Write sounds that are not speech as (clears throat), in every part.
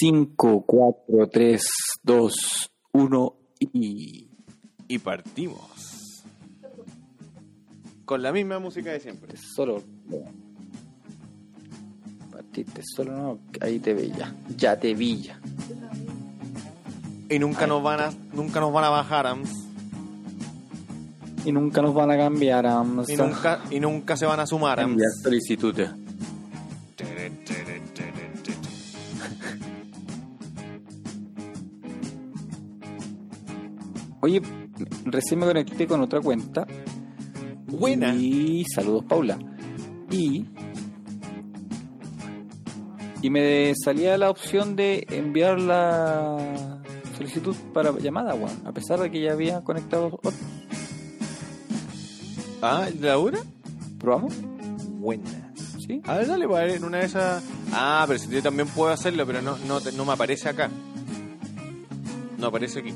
5, 4, 3, 2, 1 y... Y partimos. Con la misma música de siempre. Solo... Partiste solo, no, ahí te vi ya. Ya te vi ya. Y nunca nos van a, nunca nos van a bajar, Ams. Y nunca nos van a cambiar, Ams. Y nunca, y nunca se van a sumar, Ams. Enviar solicitudes. Oye, recién me conecté con otra cuenta. Buena. Y saludos, Paula. Y. Y me salía la opción de enviar la solicitud para llamada, weón. A pesar de que ya había conectado otro. Ah, ¿Laura? ¿Probamos? Buena. ¿Sí? A ver, dale, pues, en una de esas. Ah, pero si yo también puedo hacerlo, pero no, no, no me aparece acá. No aparece aquí.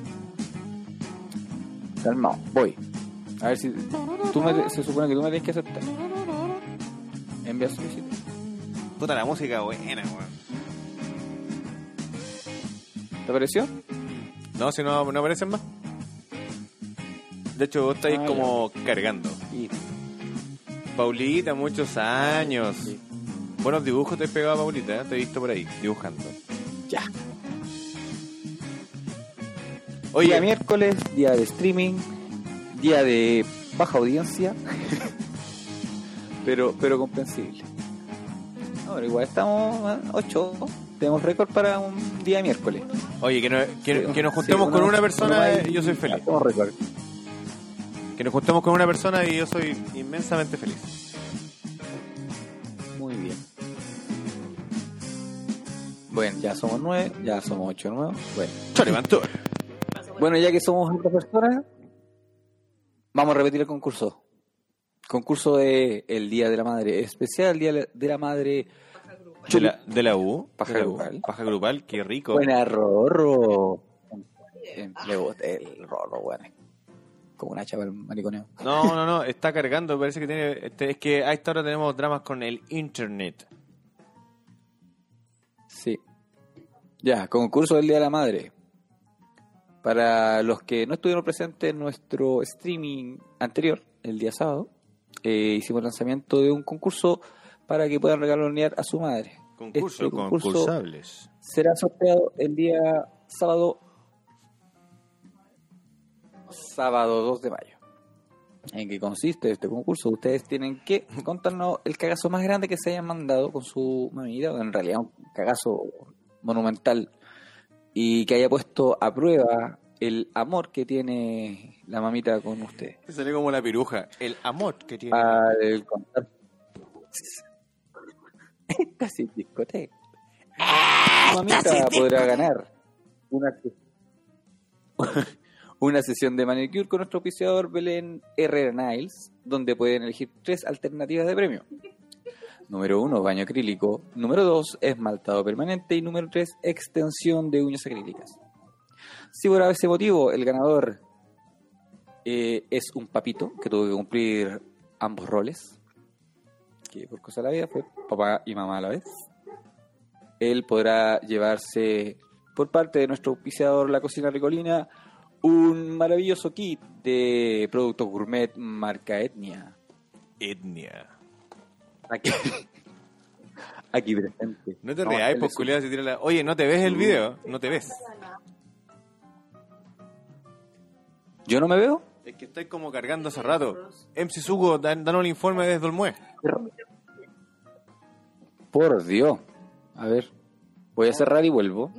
Calmado, voy. A ver si. Tú me- se supone que tú me tienes que aceptar. Envía solicitud. Puta, la música buena, weón. ¿Te pareció? No, si no, no aparecen más. De hecho, vos estáis Ah, como cargando. Paulita, muchos años. Buenos dibujos te he pegado a Paulita, ¿eh? te he visto por ahí, dibujando. Ya. Oye, Día miércoles, día de streaming, día de baja audiencia, (laughs) pero pero comprensible. Pero igual estamos a 8, tenemos récord para un día miércoles. oye que, no- que- Sí, que nos sí, juntemos con una persona y yo soy feliz. Récord. Que nos juntemos con una persona y yo soy inmensamente feliz. Muy bien. Bueno, ya somos 9, ya somos 8 nuevos. Bueno. levantó. Bueno, ya que somos otras personas, vamos a repetir el concurso. Concurso de el Día de la Madre, especial Día de la Madre. De la, de la U. Paja de la U. grupal. Paja grupal, qué rico. Buena Rorro. Le boté el Rorro, bueno. Como una chava el mariconeo. No, no, no, está cargando, parece que tiene... este, es que a esta hora tenemos dramas con el internet. Sí. Ya, concurso del Día de la Madre. Para los que no estuvieron presentes en nuestro streaming anterior, el día sábado, eh, hicimos el lanzamiento de un concurso para que puedan regalonear a su madre. Concurso, Este concurso concursables. será sorteado el día sábado sábado 2 de mayo. ¿En qué consiste este concurso? Ustedes tienen que (laughs) contarnos el cagazo más grande que se hayan mandado con su mamita, o en realidad un cagazo monumental, y que haya puesto a prueba el amor que tiene la mamita con usted. Te salió como la piruja. El amor que tiene. Al contar. (laughs) Casi discoteca. Mamita podrá ganar una, (laughs) una sesión de manicure con nuestro auspiciador Belén Herrera Niles, donde pueden elegir tres alternativas de premio. Número uno, baño acrílico. Número dos, esmaltado permanente. Y número tres, extensión de uñas acrílicas. Si por ese motivo el ganador eh, es un papito que tuvo que cumplir ambos roles, que por cosa de la vida fue papá y mamá a la vez, él podrá llevarse por parte de nuestro auspiciador La Cocina Ricolina un maravilloso kit de productos gourmet marca Etnia. Etnia. Aquí, (laughs) aquí presente. No te reáis, pues si tira la... Oye, ¿no te ves el video? No te ves. ¿Yo no me veo? Es que estáis como cargando hace rato. MC Sugo, dan, danos el informe desde Olmué. Por Dios. A ver, voy a cerrar y vuelvo.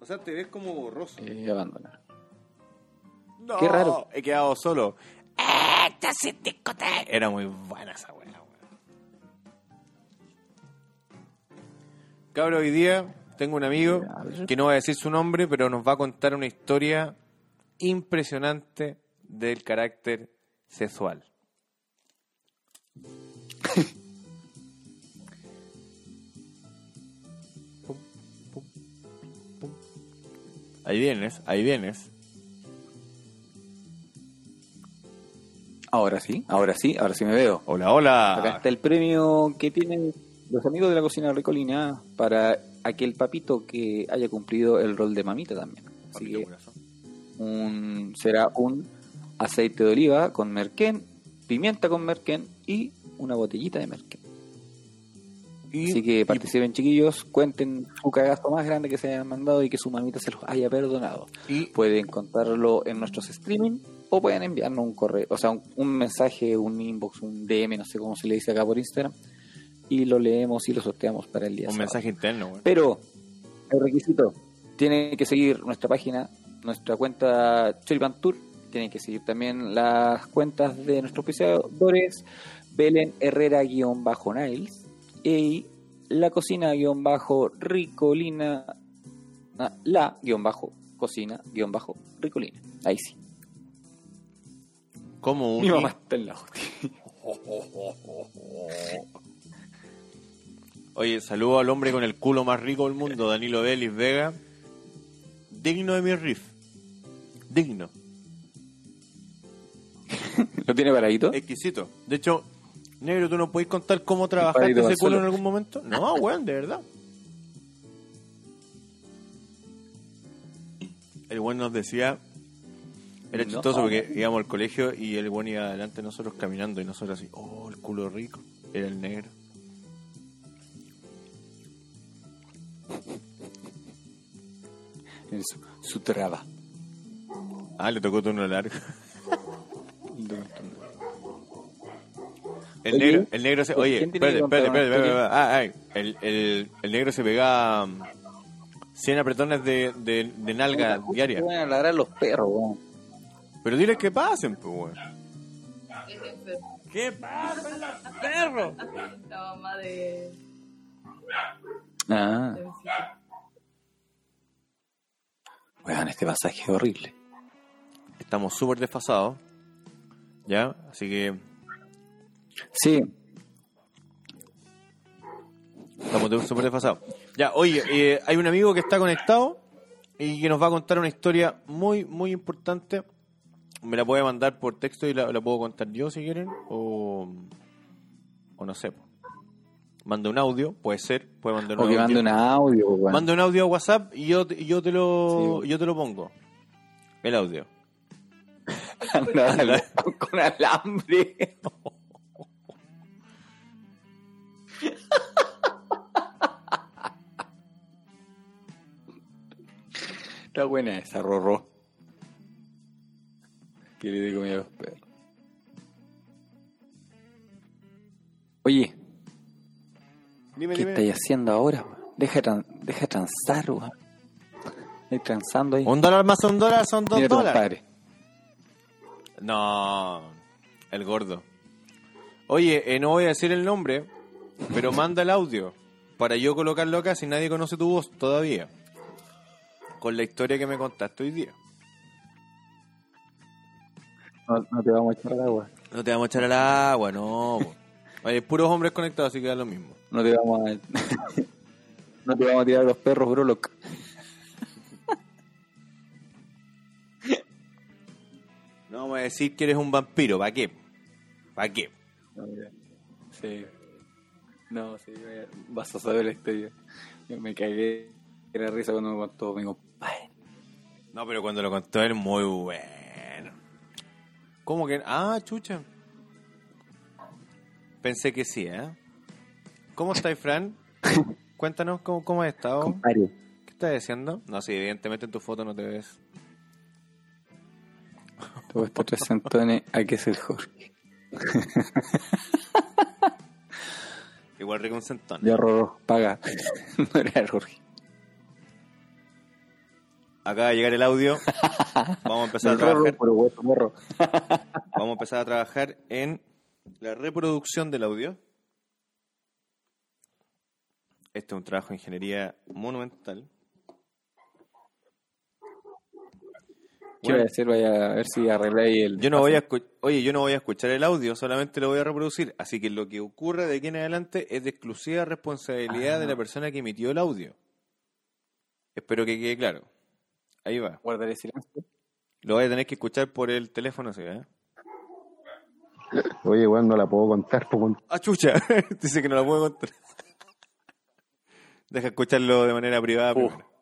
O sea, te ves como borroso. Eh, abandonar. No, qué raro. He quedado solo. Sí discoteca. Era muy buena esa weá. Cabro, hoy día tengo un amigo que no voy a decir su nombre, pero nos va a contar una historia impresionante del carácter sexual. (laughs) Ahí vienes, ahí vienes. Ahora sí, ahora sí, ahora sí me veo. Hola, Acá hola. está el premio que tienen los amigos de la cocina ricolina para aquel papito que haya cumplido el rol de mamita también. Así que un, será un aceite de oliva con merquén, pimienta con merquén y una botellita de merquén. Y, Así que y- participen chiquillos, cuenten su cagazo más grande que se hayan mandado y que su mamita se los haya perdonado. y- Pueden contarlo en nuestros streaming o pueden enviarnos un correo, o sea, un, un mensaje, un inbox, un DM, no sé cómo se le dice acá por Instagram, y lo leemos y lo sorteamos para el día un sábado. mensaje interno, güey. Pero el requisito, tienen que seguir nuestra página, nuestra cuenta Choripan Tour, tienen que seguir también las cuentas de nuestros auspiciadores, Belén Herrera-Niles y la cocina-ricolina, ah, la-cocina-ricolina. Ahí sí. Como un Mi mamá está en la hostia. Oye, saludo al hombre con el culo más rico del mundo, Danilo Delis Vega. Digno de mi riff. Digno. (laughs) ¿Lo tiene paradito? Exquisito. De hecho, negro, ¿tú no podés contar cómo trabajaste ese culo en algún momento? No, (laughs) weón, de verdad. El weón nos decía... Era No. chistoso porque íbamos al colegio y el weón iba adelante de nosotros caminando y nosotros así, oh, el culo rico. Era el negro. En su, su traba. Ah, le tocó turno largo. (laughs) El Oye, negro, el negro se. Oye, ¿quién tiene espérate, espérate, espérate? Ah, ay, el, el, el negro se pegaba um, 100 apretones de, de, de nalga diaria. Van a ladrar los perros, weón. Pero diles que pasen, pues, weón. ¿Qué pasen los perros? La mamá de. Ah, weón, este pasaje es horrible. Estamos súper desfasados. ¿Ya? Así que Sí, estamos súper desfasados. Ya, oye, eh, hay un amigo que está conectado y que nos va a contar una historia muy, muy importante. Me la puede mandar por texto y la, la puedo contar yo si quieren. O, o no sé. Manda un audio, puede ser. Puede mandar un o audio. mande un audio, weón. Manda un audio a WhatsApp y yo, yo, te, lo, Sí. yo te lo pongo. El audio. (laughs) Anda, (laughs) con alambre. Está buena esa, Rorro. Que le dé comida a los perros. Oye, Dime, ¿qué dime. estáis haciendo ahora? Deja, tran- deja de transar, weón. Estáis transando ahí. Un dólar más un dólar son dos Mira tu dólares. compadre. No, el gordo. Oye, eh, no voy a decir el nombre, pero (laughs) manda el audio para yo colocarlo acá si nadie conoce tu voz todavía. Con la historia que me contaste hoy día. No, no te vamos a echar al agua. No te vamos a echar al agua, no. Hay puros hombres conectados, así que da lo mismo. No te vamos a. (laughs) no te vamos a tirar los perros, bro. loco. (laughs) No vamos a decir que eres un vampiro, ¿para qué? ¿Para qué? No. Sí. No, sí, vas a saber la historia. Yo me cagué de la risa cuando me contó mi compadre. No, pero cuando lo contó él, muy bueno. ¿Cómo que? Ah, chucha. Pensé que sí, ¿eh? ¿Cómo estás, Fran? (laughs) Cuéntanos cómo, cómo has estado. ¿Qué estás haciendo? No, sí, evidentemente en tu foto no te ves. Todo esto tres centones, hay que ser Jorge. (laughs) Igual rico un centón. Ya, Rorro, paga. (laughs) no era Jorge. Acaba de llegar el audio. (laughs) Vamos a empezar a trabajar. (laughs) Vamos a empezar a trabajar en la reproducción del audio. Este es un trabajo de ingeniería monumental. ¿Qué voy a hacer? A ver si arregláis el. Yo no voy a Oye, yo no voy a escuchar el audio, solamente lo voy a reproducir. Así que lo que ocurra de aquí en adelante es de exclusiva responsabilidad Ah. de la persona que emitió el audio. Espero que quede claro. Ahí va. Guardaré silencio. Lo voy a tener que escuchar por el teléfono, ¿sí? ¿eh? Oye, weón, no la puedo contar, po, weón. Ah, chucha. (laughs) Dice que no la puedo contar. Deja escucharlo de manera privada.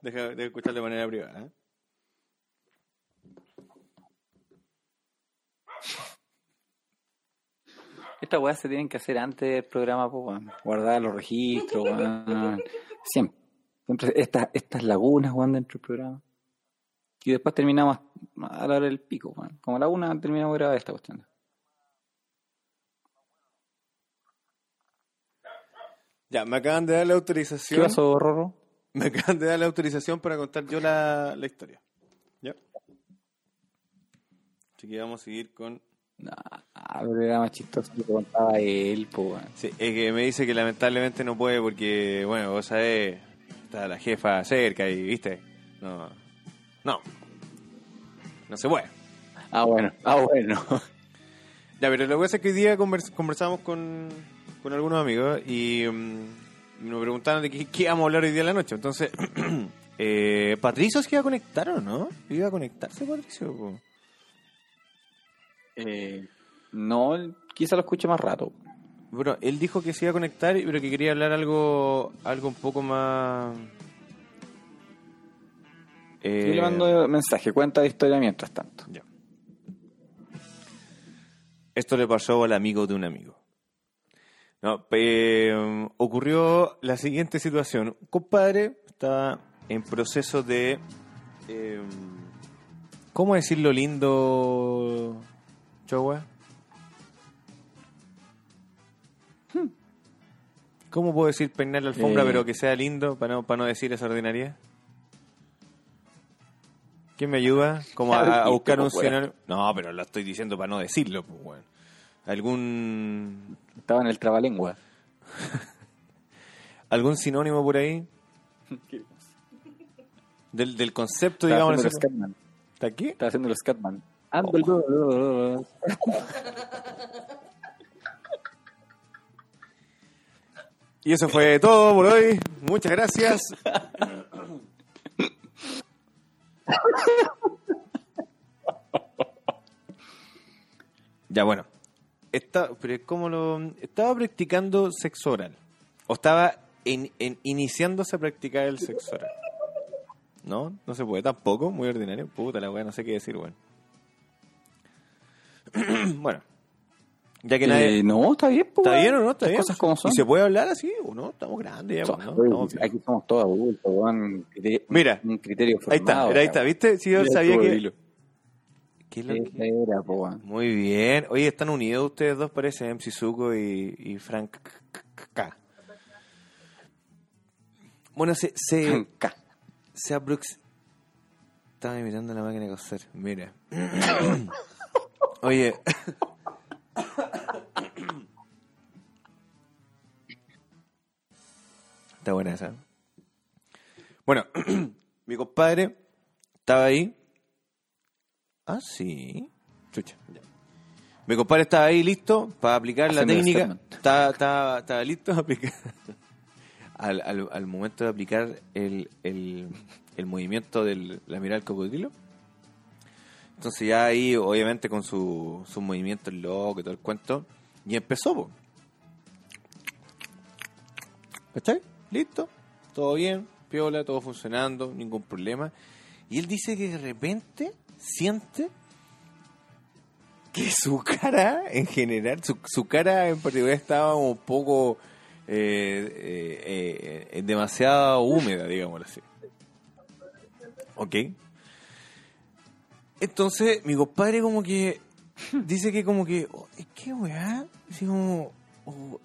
Deja, deja escucharlo de manera privada. ¿eh? Estas weas se tienen que hacer antes del programa, pues. Guardar los registros, weón. Siempre. Siempre estas, estas lagunas, weón, dentro del programa. Y después terminamos a la hora del pico, weón. Como a la una terminamos de grabar esta cuestión. Ya, me acaban de dar la ¿Qué autorización. pasó, Rorro? Me acaban de dar la autorización para contar yo la, la historia. ¿Ya? Así que vamos a seguir con... Nah, pero era más chistoso que contaba él, pues, weón. Sí, es que me dice que lamentablemente no puede porque, bueno, vos sabés, está la jefa cerca y, viste, no, no, no se puede. Ah, bueno, ah, bueno. Ya, pero lo que pasa es que hoy día convers- conversamos con, con algunos amigos y mm, nos preguntaron de qué, qué íbamos a hablar hoy día en la noche. Entonces, (clears throat) eh, ¿Patricio se iba a conectar o no? ¿Iba a conectarse Patricio? Eh, no, quizá lo escuche más rato. Bueno, él dijo que se iba a conectar, pero que quería hablar algo algo un poco más... Eh, Yo le mando mensaje, cuenta de historia mientras tanto. Ya. Esto le pasó al amigo de un amigo. No, eh, ocurrió la siguiente situación. Un compadre estaba en proceso de... eh, ¿Cómo decirlo lindo, Chowa? ¿Cómo puedo decir peinar la alfombra Eh. pero que sea lindo para no, para no decir esa ordinaria? ¿Quién me ayuda? Como a, a buscar un sinónimo. No, pero lo estoy diciendo para no decirlo, pues, weón. ¿Algún, Estaba en el trabalengua. (laughs) ¿Algún sinónimo por ahí? Del, del concepto, Estaba digamos. haciendo el así. Scatman. ¿Está aquí? Estaba haciendo el Scatman. Ando- Y eso fue todo por hoy. Muchas gracias. (laughs) (laughs) ya, bueno. Está, pero ¿cómo lo, estaba practicando sexo oral. O estaba en, en- iniciándose a practicar el sexo oral. No, no se puede tampoco. Muy ordinario. Puta la weá, no sé qué decir, weón. (clears throat) bueno. Ya que nadie... Eh, no, está bien, po, ¿Está bien o no? ¿Está bien? cosas como son. ¿Y se puede hablar así o no? Estamos grandes ya, So- pues, ¿no? oye, Estamos aquí somos todos adultos, Mira, un criterio Ahí está, formado. mira, ahí está, ¿viste? Si yo sabía que... hilo. ¿Qué es lo que- era, po. Muy bien. Oye, están unidos ustedes dos, parece, MC Zuko y, y Frank K. Bueno, se... se, K. se aprox- Estaba mirando la máquina de coser, mira. (coughs) Oye... Está buena esa. Bueno, (clears throat) mi compadre estaba ahí. Ah, sí. Chucha. ya. Mi compadre estaba ahí listo para aplicar la técnica. Estaba, estaba, estaba listo a aplicar. (laughs) Al, al, al momento de aplicar el, el, el movimiento de la mirada del cocodrilo. Entonces ya ahí, obviamente, con su, sus movimientos locos y todo el cuento. Y empezó, po. ¿Cachai? Listo. Todo bien. Piola, todo funcionando. Ningún problema. Y él dice que de repente siente que su cara, en general, su, su cara en particular estaba un poco eh, eh, eh, demasiado húmeda, digámoslo así. ¿Ok? Entonces, mi compadre como que dice que como que, oh, ¿qué weá? Así como, oh,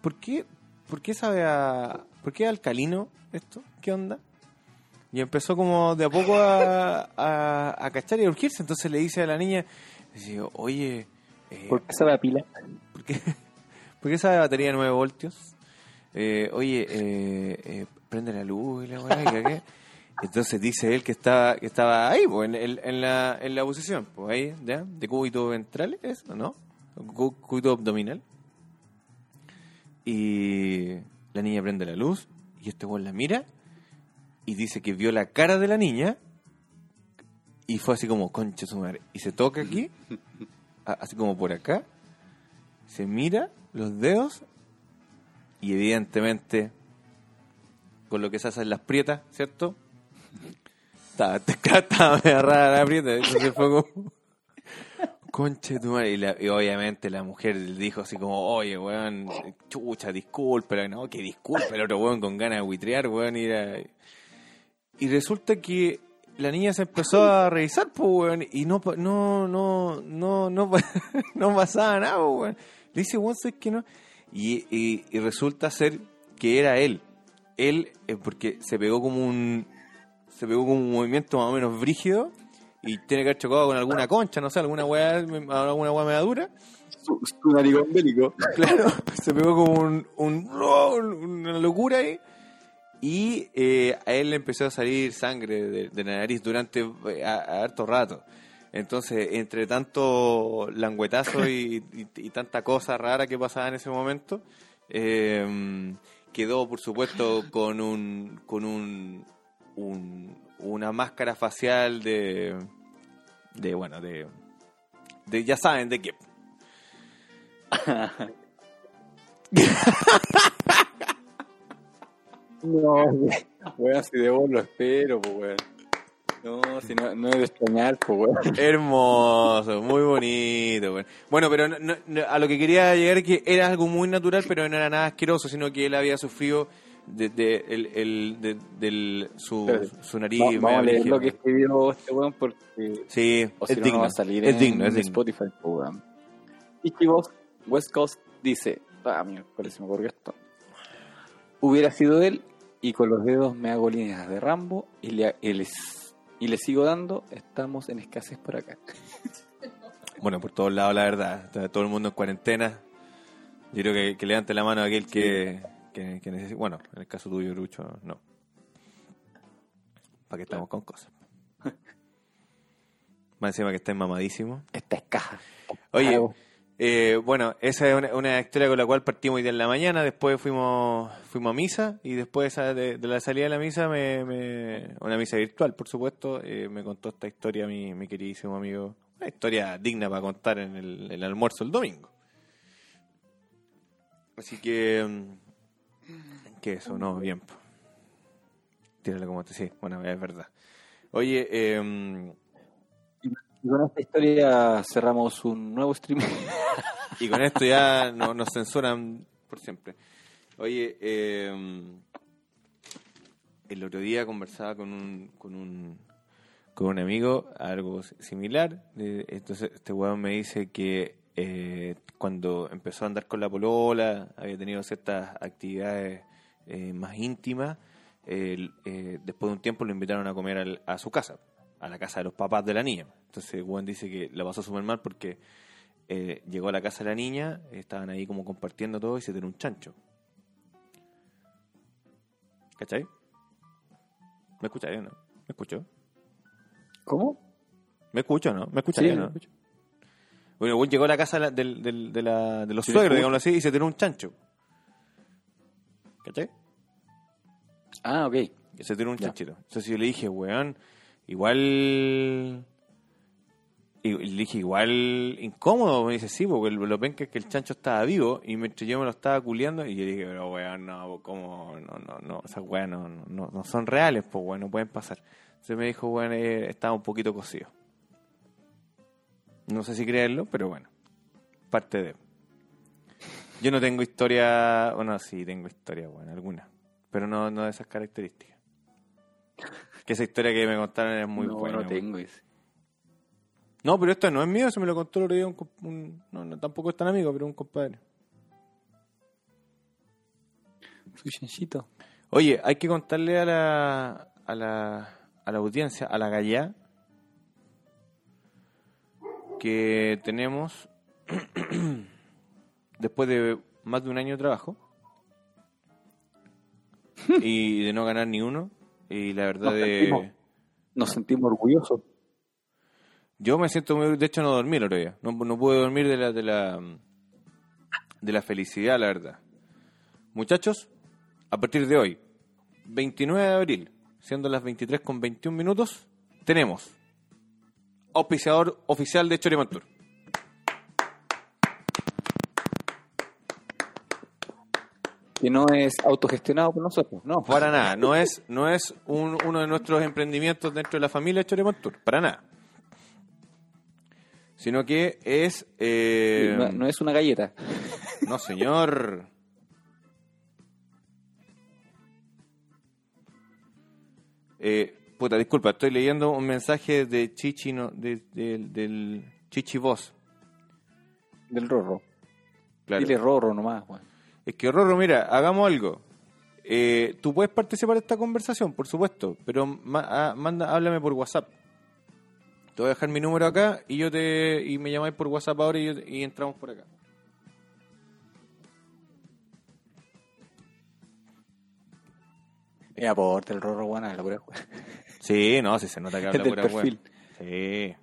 ¿por qué, por qué sabe a, por qué es alcalino esto? ¿Qué onda? Y empezó como de a poco a, a, a cachar y a urgirse. Entonces le dice a la niña, dice, oye, eh, ¿Por qué se va pila? ¿por qué, (laughs) por qué esa batería de 9 voltios? Eh, oye, eh, eh, prende la luz y la weá, qué. Entonces dice él que estaba, que estaba ahí, pues, en, en- la, en la posición, pues ahí, ¿ya? De cúbito ventral, ¿es? ¿o ¿No? Cú- Cúbito abdominal. Y la niña prende la luz y este weón la mira y dice que vio la cara de la niña y fue así como, concha su madre. Y se toca aquí así como por acá, se mira los dedos y evidentemente con lo que se hacen las prietas, ¿cierto? Estaba, estaba media rara la prieta, entonces fue como... Conche tu madre. Y, la- y obviamente la mujer dijo así como, oye, weón, chucha, disculpa. No, que disculpa el otro weón con ganas de buitrear, weón. Y, era- y resulta que la niña se empezó a revisar, pues, weón. Y no, no, no, no, no, (laughs) no pasaba nada, weón. Le dice, weón, ¿sabes que no? Y, y, y resulta ser que era él. Él, eh, porque se pegó como un, se pegó como un movimiento más o menos brígido y tiene que haber chocado con alguna concha, no sé, alguna weá, alguna weá media dura. Su, su narigón bélico. Claro, (laughs) se pegó como un, un- una locura ahí. Y eh, a él le empezó a salir sangre de, de la nariz durante eh, a, a harto rato. Entonces, entre tanto languetazo y, y- y tanta cosa rara que pasaba en ese momento, eh, quedó, por supuesto, con un con un, un- una máscara facial de, de bueno, de, de ya saben de qué. No, weón, si de vos lo espero, pues, weón. No, si no, no es de extrañar, pues, weón. Hermoso, muy bonito. Bueno, bueno pero no- no- no- a lo que quería llegar es que era algo muy natural, pero no era nada asqueroso, sino que él había sufrido de, de- el, el- de- del- su, su nariz. Va- vamos a leer lo que escribió este weón porque Sí, o si es no, no digno. va a salir es en, digno, es digno. Spotify, weón. Ichibos West Coast dice, ah, miércoles se me ocurrió esto. Hubiera sido él y con los dedos me hago líneas de Rambo y le, y les- y le sigo dando, estamos en escasez por acá. (laughs) Bueno, por todos lados, la verdad. Todo el mundo en cuarentena. Yo creo que, que levante la mano aquel que, que, que necesita. Bueno, en el caso tuyo, Lucho, no. ¿Para qué estamos con cosas? (laughs) Más encima que está mamadísimo. Esta es caja. Oye, eh, bueno, esa es una, una historia con la cual partimos hoy día en la mañana, después fuimos fuimos a misa y después de, de la salida de la misa, me, me- una misa virtual, por supuesto, eh, me contó esta historia mi, mi queridísimo amigo, una historia digna para contar en el, el almuerzo el domingo. Así que, mm, que eso, no, bien. po. Tíralo como te, sí, bueno, es verdad. Oye, eh, Y con esta historia cerramos un nuevo stream. (laughs) Y con esto ya no, nos censuran por siempre. Oye, eh, el otro día conversaba con un, con un, con un amigo algo similar. Eh, Entonces este weón me dice que eh, cuando empezó a andar con la polola, había tenido ciertas actividades eh, más íntimas, eh, después de un tiempo lo invitaron a comer al- a su casa, a la casa de los papás de la niña. Entonces weón dice que la pasó súper mal porque eh, llegó a la casa de la niña, estaban ahí como compartiendo todo y se tiró un chancho. ¿Cachai? ¿Me escucháis o no? ¿Me escucho? ¿Cómo? ¿Me escucho o no? ¿Me escucháis Sí, o me no? escucho. Bueno, llegó a la casa de, la- de, la- de los suegros, escucho. digámoslo así, y se tiró un chancho. ¿Cachai? Ah, ok. Y se tiró un Ya. chanchito. Entonces yo le dije, weón, igual... Y le dije, igual incómodo. Me dice, sí, porque lo penca es que el chancho estaba vivo y mientras yo me lo estaba culeando. Y yo dije, pero weón, no, ¿cómo? No, no, no. No, no, no- no son reales, pues weón, no pueden pasar. Entonces me dijo, weón, eh, estaba un poquito cocido. No sé si creerlo, pero bueno, parte de. Yo no tengo historia, bueno, sí tengo historia, bueno, alguna, pero no, no de esas características. Que esa historia que me contaron es muy no, buena. no weón. tengo ese. No, pero esto no es mío, se me lo contó el otro día un, un- no, no, tampoco es tan amigo, pero un compadre. Su chanchito. Oye, hay que contarle a la, a la, a la audiencia, a la gallá, que tenemos, (clears throat) después de más de un año de trabajo, y de no ganar ni uno, y la verdad Nos de... sentimos- Nos sentimos orgullosos. Yo me siento muy... De hecho, no dormí el otro día. No, no pude dormir de la, de la de la felicidad, la verdad. Muchachos, a partir de hoy, 29 de abril, siendo las 23 con 21 minutos, tenemos auspiciador oficial de Choriman Tour. Que no es autogestionado por nosotros, no. Para nada, no es, no es uno de nuestros emprendimientos dentro de la familia Choriman Tour, para nada. Sino que es... Eh, no, no es una galleta. No, señor. Eh, puta, disculpa, estoy leyendo un mensaje de Chichi, no, de- del- del Chichi Voz. Del Rorro. Claro. Dile Rorro nomás, weón. Es que, Rorro, mira, hagamos algo. Eh, tú puedes participar de esta conversación, por supuesto, pero ma- ah, manda, háblame por WhatsApp. Te voy a dejar mi número acá y yo te y me llamáis por WhatsApp ahora y, yo- y entramos por acá. Eh, aporte el Rorro, weón, a la pura. Sí, no, sí se nota que habla pura perfil. Sí.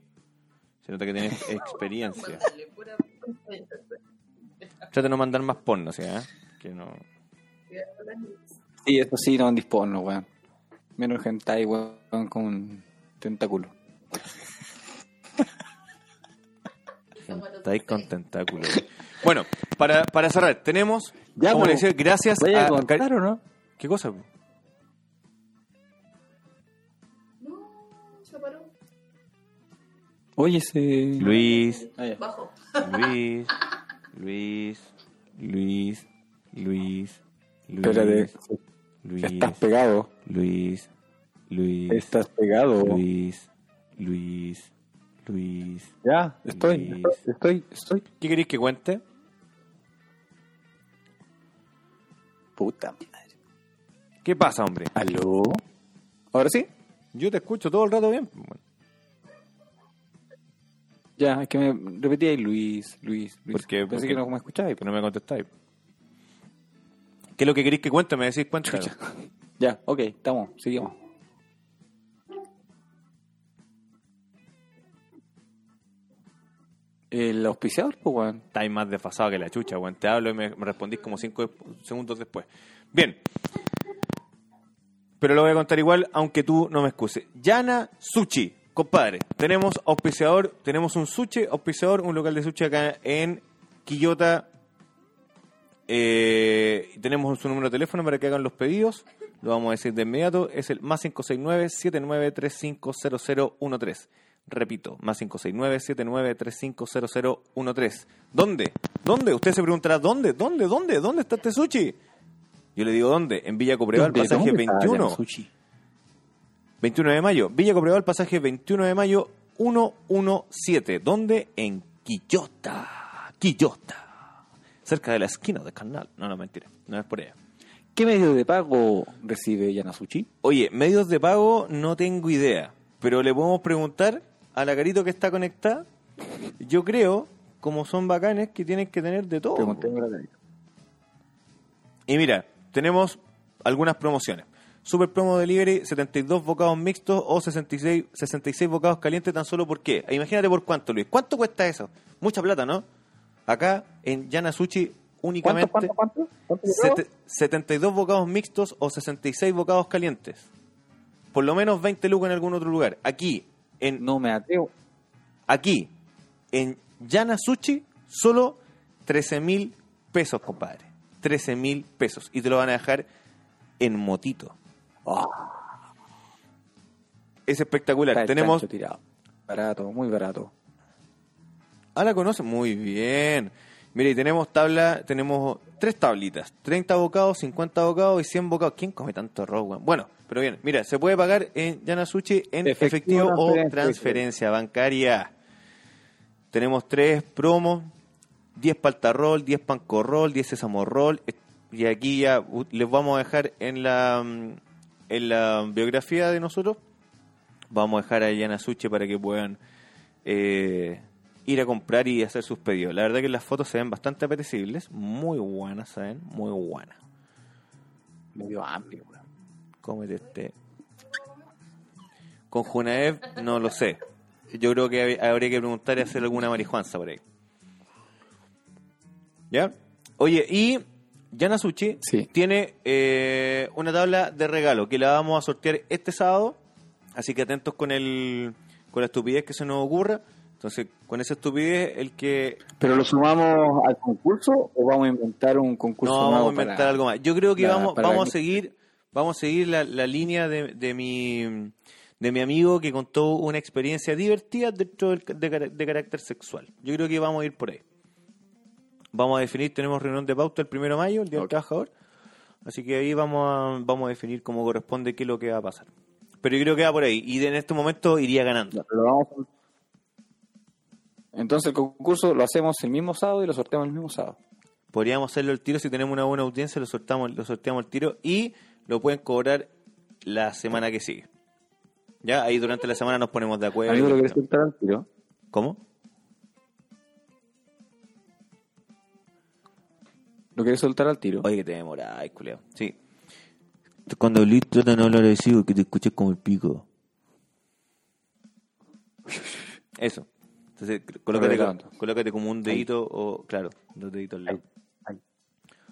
Se nota que tienes experiencia. Trata de no mandar más porno, ¿sí? eh? Que no. Sí, eso sí, no dispono, weón. Menos hentai, weón, con un tentáculo. Está ahí con tentáculos. Bueno, para, para cerrar, tenemos, Ya, como le decía, gracias ¿Vaya a a... contar o no? ¿Qué cosa? Oye, ese... Luis. Bajo. Luis, Luis, (laughs) Luis, Luis, Luis, Espérate, Luis, estás pegado. Luis, Luis, Estás pegado. Luis, Luis, Luis. Ya, estoy, Luis. estoy, estoy. ¿Qué queréis que cuente? Puta madre. ¿Qué pasa, hombre? ¿Aló? ¿Ahora sí? Yo te escucho todo el rato bien. Bueno, Ya, es que me repetía ahí Luis, Luis, Luis. ¿Por qué? Pensé ¿Por que no me escuchabas. que no me contestáis. ¿Qué es lo que queréis que cuente? Me decís, cuéntame. (laughs) Ya, ok, estamos, seguimos. El auspiciador, pues, weón. Estáis más desfasado que la chucha, weón. Te hablo y me, me respondís como cinco segundos después. Bien. Pero lo voy a contar igual, aunque tú no me excuses. Yana Sushi, compadre. Tenemos auspiciador, tenemos un sushi auspiciador, un local de sushi acá en Quillota. Eh, tenemos su número de teléfono para que hagan los pedidos. Lo vamos a decir de inmediato. Es el más 569-79350013. Repito, más 569-79350013. ¿Dónde? ¿Dónde? Usted se preguntará, ¿dónde? ¿Dónde? ¿Dónde? ¿Dónde está este sushi? Yo le digo, ¿dónde? En Villa Cobreval, ¿Dónde- pasaje dónde está 21. Yamasushi? 21 de mayo. Villa Cobreval, pasaje 21 de mayo 117. ¿Dónde? En Quillota. Quillota. Cerca de la esquina del canal. No, no, mentira. No es por ella. ¿Qué medio de pago recibe Yanasuchi? Oye, medios de pago no tengo idea. Pero le podemos preguntar a la carito que está conectada. Yo creo, como son bacanes, que tienen que tener de todo. A la. Y mira, tenemos algunas promociones. Super Promo Delivery, 72 bocados mixtos o 66, 66 bocados calientes tan solo por qué. Imagínate por cuánto, Luis. ¿Cuánto cuesta eso? Mucha plata, ¿no? Acá en Yanasuchi únicamente ¿Cuánto, cuánto, cuánto? ¿Cuánto llegó? sete- 72 bocados mixtos o 66 bocados calientes. Por lo menos 20 lucas en algún otro lugar. Aquí, en No me atrevo. aquí, en Yanasuchi, solo 13 mil pesos, compadre. 13 mil pesos. Y te lo van a dejar en motito. Es espectacular. Está el Tenemos. chancho tirado. Barato, muy barato. Ah, la conoce muy bien. Mire, y tenemos tabla, tenemos tres tablitas, 30 bocados, 50 bocados y 100 bocados. ¿Quién come tanto arroz, weón? Bueno, pero bien, mira, se puede pagar en Yanasuchi en efectivo, Efectivo, o transferencia. bancaria. Tenemos tres promos, 10 paltarrol, 10 pancorrol, 10 sesamorrol. Y aquí ya les vamos a dejar en la, mm, en la biografía de nosotros, vamos a dejar a Yanasuchi para que puedan eh, ir a comprar y hacer sus pedidos. La verdad que las fotos se ven bastante apetecibles, muy buenas, ¿saben? Muy buenas. Me dio hambre, weón. Cómete este. Con Junaev, no lo sé. Yo creo que hab- habría que preguntar y hacer alguna marihuanza por ahí. ¿Ya? Oye, y Yanasuchi Sí. tiene eh, una tabla de regalo que la vamos a sortear este sábado. Así que atentos con el con la estupidez que se nos ocurra. Entonces, con esa estupidez, el que ¿Pero lo sumamos al concurso o vamos a inventar un concurso no vamos a nuevo inventar para- algo más. Yo creo que para- vamos, para vamos a seguir, vamos a seguir la, la línea de, de mi de mi amigo que contó una experiencia divertida dentro del- de, de carácter sexual. Yo creo que vamos a ir por ahí. Vamos a definir, tenemos reunión de pauta el primero de mayo, el Día del. Trabajador. Así que ahí vamos a, vamos a definir cómo corresponde qué es lo que va a pasar. Pero yo creo que va por ahí. Y en este momento iría ganando. Entonces el concurso lo hacemos el mismo sábado y lo sorteamos el mismo sábado. Podríamos hacerlo el tiro si tenemos una buena audiencia, lo sorteamos, lo sorteamos el tiro y lo pueden cobrar la semana que sigue. Ya, ahí durante la semana nos ponemos de acuerdo. ¿lo querés soltar al tiro? ¿Cómo? ¿Lo querés soltar al tiro? Oye, que te demoráis, culeo. Sí. Cuando hablís, trata de no hablar así que te escuches como el pico. Eso. Entonces, colócate, de colócate como un dedito o, claro, dos deditos al lado. Ahí.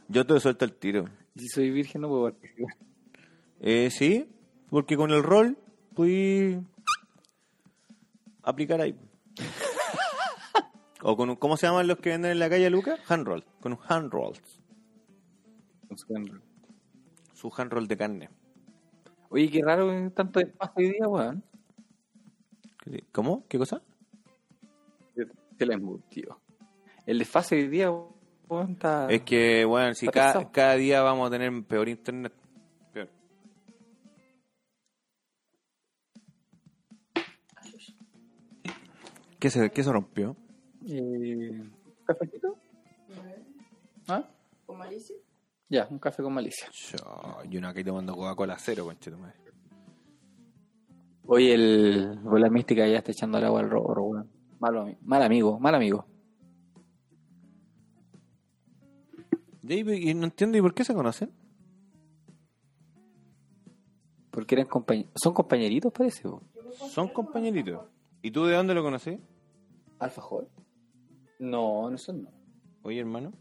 Yo te suelto al tiro. Si soy virgen no puedo participar. Eh, sí, porque con el rol pude aplicar ahí. (laughs) o con un, ¿cómo se llaman los que venden en la calle, Lucas? Hand roll. Con un hand roll. Su hand roll de carne. Oye, qué raro que tanto espacio hoy día, weón. ¿Cómo? ¿Qué cosa? Se la tío. El desfase hoy día, weón, está... Es que, bueno, si cada, cada día vamos a tener peor internet. Peor. ¿Qué se, qué se rompió? Eh, ¿Cafecito? ¿Ah? ¿Con malicia? Ya, un café con malicia. Yo, y uno aquí tomando Coca-Cola cero, conchito madre. Oye, el bola mística ya está echando el agua al roro, weón. Mal amigo, mal amigo. Y no entiendo, ¿y por qué se conocen? Porque eran compañ son compañeritos, parece, weón. Son compañeritos. ¿Y tú de dónde lo conocí? Alfajor. No, no son no. Oye, hermano.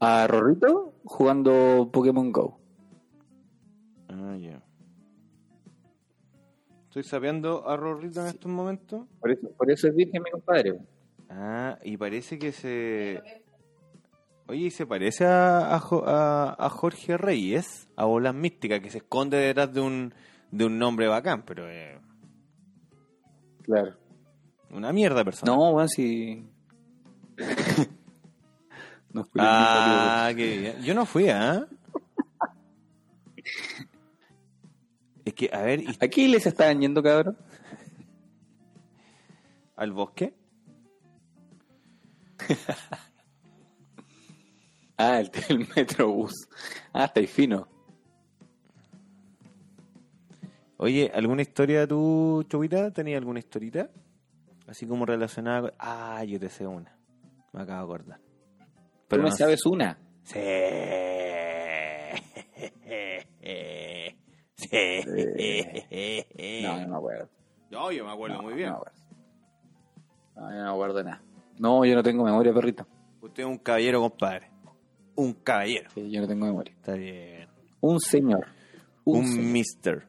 A Rorrito jugando Pokémon Go. Ah, ya. Estoy sapeando a Rorrito en estos momentos. Por eso, por eso es virgen mi compadre. Ah, y parece que se... Oye, ¿y se parece a, a, a- a Jorge Reyes, a Bolas Mística, que se esconde detrás de un, de un nombre bacán, pero eh, Claro. una mierda persona. No, weón, si. (laughs) Ah, qué bien. Yo no fui, ¿ah? Es que, a ver, ¿y ¿A qué iglesia estaban yendo, cabrón? ¿al bosque? (laughs) Ah, el, el Metrobús. Ah, está ahí fino. Oye, ¿alguna historia tú, Chubita? ¿Tenías alguna historita? Así como relacionada con... Ah, yo te sé una. Me acabo de acordar. Pero me no sabes una. (laughs) Sí. Sí. No, no me acuerdo. No, yo me acuerdo No, muy bien. No, me acuerdo. No, yo no me acuerdo nada. No, yo no tengo memoria, perrito. Usted es un caballero, compadre. Un caballero. Sí, yo no tengo memoria. Está bien. Un señor. Un, Un, señor. mister.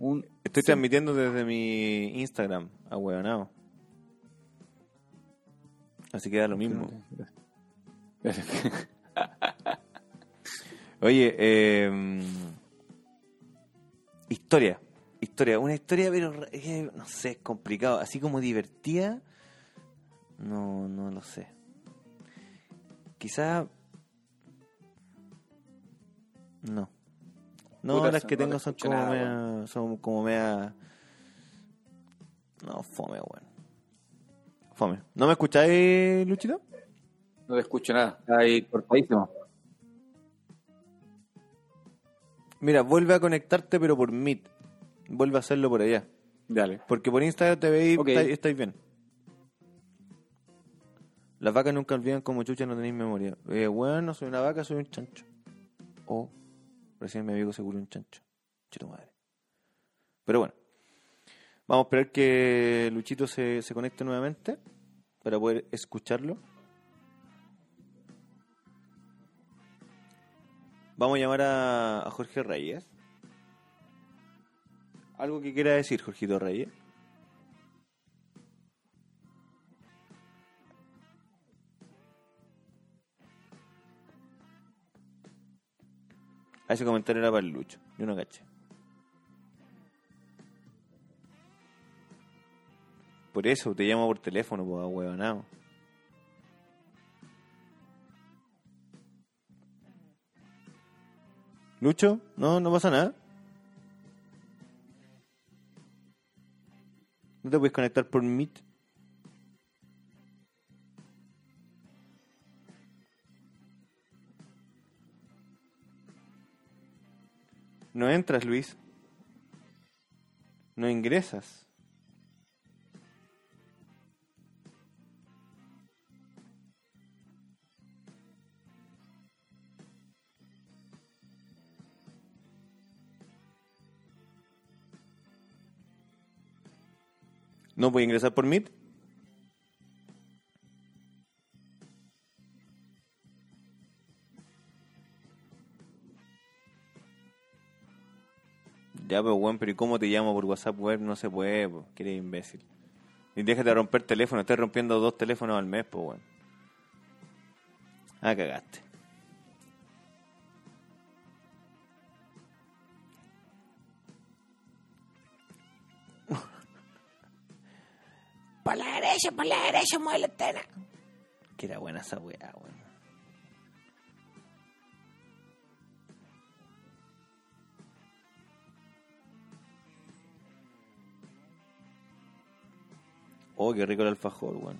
Un- Estoy transmitiendo desde mi Instagram, a huevonao. Así que da lo mismo. (laughs) Oye, eh, historia. Historia. Una historia, pero eh, no sé, es complicado. Así como divertida, no, no lo sé. Quizá. No. No, Puta, las que no tengo son como nada, mea, son como mea. No, fome, weón. Fome. ¿No me escucháis, Luchito? No te escucho nada. Está ahí cortadísimo. Mira, vuelve a conectarte, pero por Meet. Vuelve a hacerlo por allá. Dale. Porque por Instagram te veis Ok. estáis, estáis bien. Las vacas nunca olvidan como chucha no tenéis memoria. Eh, bueno, no soy una vaca, soy un chancho. O, recién mi amigo seguro un chancho. Chito madre. Pero bueno. Vamos a esperar que Luchito se, se conecte nuevamente para poder escucharlo. Vamos a llamar a, Jorge Reyes. ¿Algo que quiera decir, Jorgito Reyes? Ah, ese comentario era para el Lucho. Yo no caché. Por eso te llamo por teléfono, pues, huevonao. Lucho, no, no pasa nada. ¿No te puedes conectar por Meet? No entras, Luis. No ingresas. ¿No puede ingresar por Meet? Ya, pero bueno, pero ¿y cómo te llamo por WhatsApp web? No se puede, pues, que eres imbécil. Y déjate de romper teléfono, estás rompiendo dos teléfonos al mes, pues, weón. Ah, cagaste. Por la derecha, por la derecha, mueve la antena. Que era buena esa weá, weón. Oh, qué rico el alfajor, weón.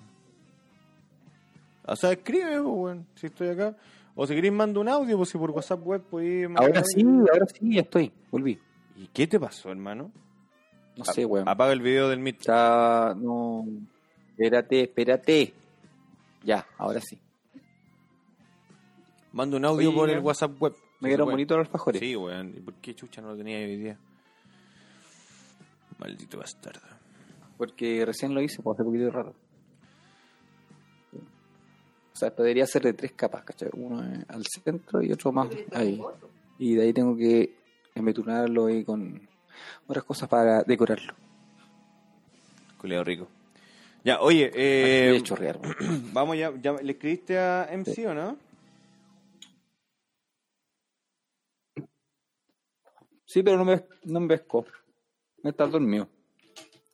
O sea, escribe, weón, si estoy acá. O si queréis, mando un audio, pues si por WhatsApp web podéis mandar Ahora audio. sí, ahora sí, ya estoy. Volví. ¿Y qué te pasó, hermano? No sé, weón. Apaga el video del Meet. Está... No... Espérate, espérate. Ya, ahora sí. Manda un audio Oye, por el. WhatsApp web. Me quedaron bonitos los alfajores. Sí, weón. ¿Y por qué chucha no lo tenía hoy día? Maldito bastardo. Porque recién lo hice, pues hace poquito de rato. O sea, podría ser de tres capas, ¿cachai? Uno eh, al centro y otro más ahí. Y de ahí tengo que embetunarlo y con otras cosas para decorarlo. Culeo rico. Ya, oye, eh, chorrear, (clears throat) vamos ya, ya. ¿Le escribiste a MC o no? Sí, pero no me, no me pescó. Me está dormido.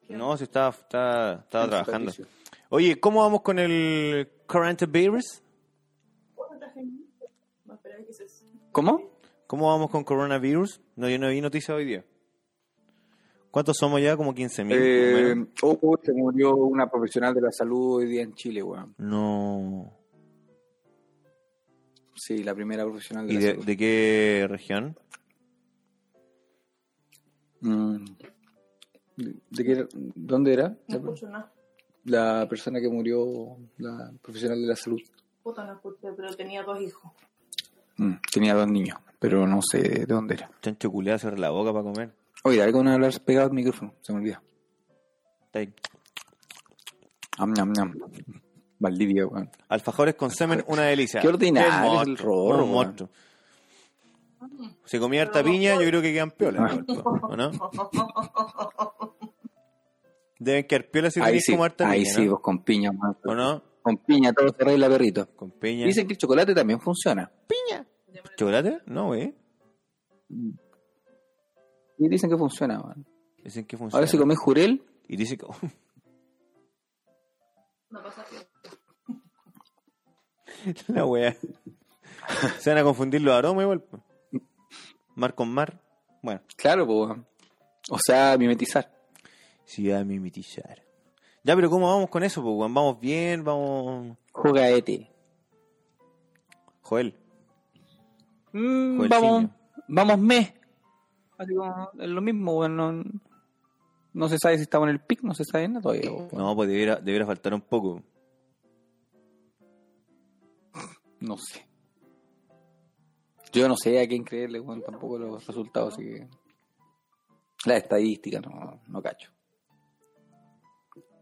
No, si estaba, estaba, estaba En su trabajando. servicio. Oye, ¿cómo vamos con el coronavirus? Se... ¿Cómo? ¿Cómo vamos con coronavirus? No, yo no vi noticia hoy día. ¿Cuántos somos ya? Como 15 mil. Eh, oh, se murió una profesional de la salud hoy día en Chile, weón. no. Sí, la primera profesional de ¿Y la de, salud. de qué región? Mm. ¿De qué era? ¿Dónde era? No escucho nada. La persona que murió, la profesional de la salud. Puta, no escuché, pero tenía dos hijos. Mm, Tenía dos niños, pero no sé de dónde era. Chancho culeado cerrar la boca para comer. Oye, dale con hablar pegado al micrófono, se me olvida. Ahí. Am, ñam, ñam. Valdivia, weón. Alfajores con semen, una delicia. Qué ordinario el rorro, un monstruo. Si comía harta piña, yo creo que quedan piolas, ¿o no? (laughs) Deben quedar piolas si Ahí tenéis sí, como harta ahí piña, sí, ¿no? vos con piña, weón. ¿O no? Con piña todo se arregla, perrito. Con piña. Dicen que el chocolate también funciona. ¿Chocolate? No, güey. Y dicen que funciona, weón. Dicen que funciona. Ahora si comes jurel, Y dice que... No pasa nada. (laughs) La wea. Se van a confundir los aromas igual. Mar con mar. Bueno, claro, pues. O sea, mimetizar. sí, a mimetizar. Ya, pero ¿cómo vamos con eso? Pues? ¿Vamos bien? ¿Vamos...? Jugaete. Joel. Mm, vamos, vamos mes. Así como, es lo mismo, weón. No, no se sabe si estamos en el pic, no se sabe nada todavía. weón. No, pues debiera, debiera faltar un poco. No sé. Yo no sé a quién creerle, weón, tampoco los resultados, así que. La estadística, no, no cacho.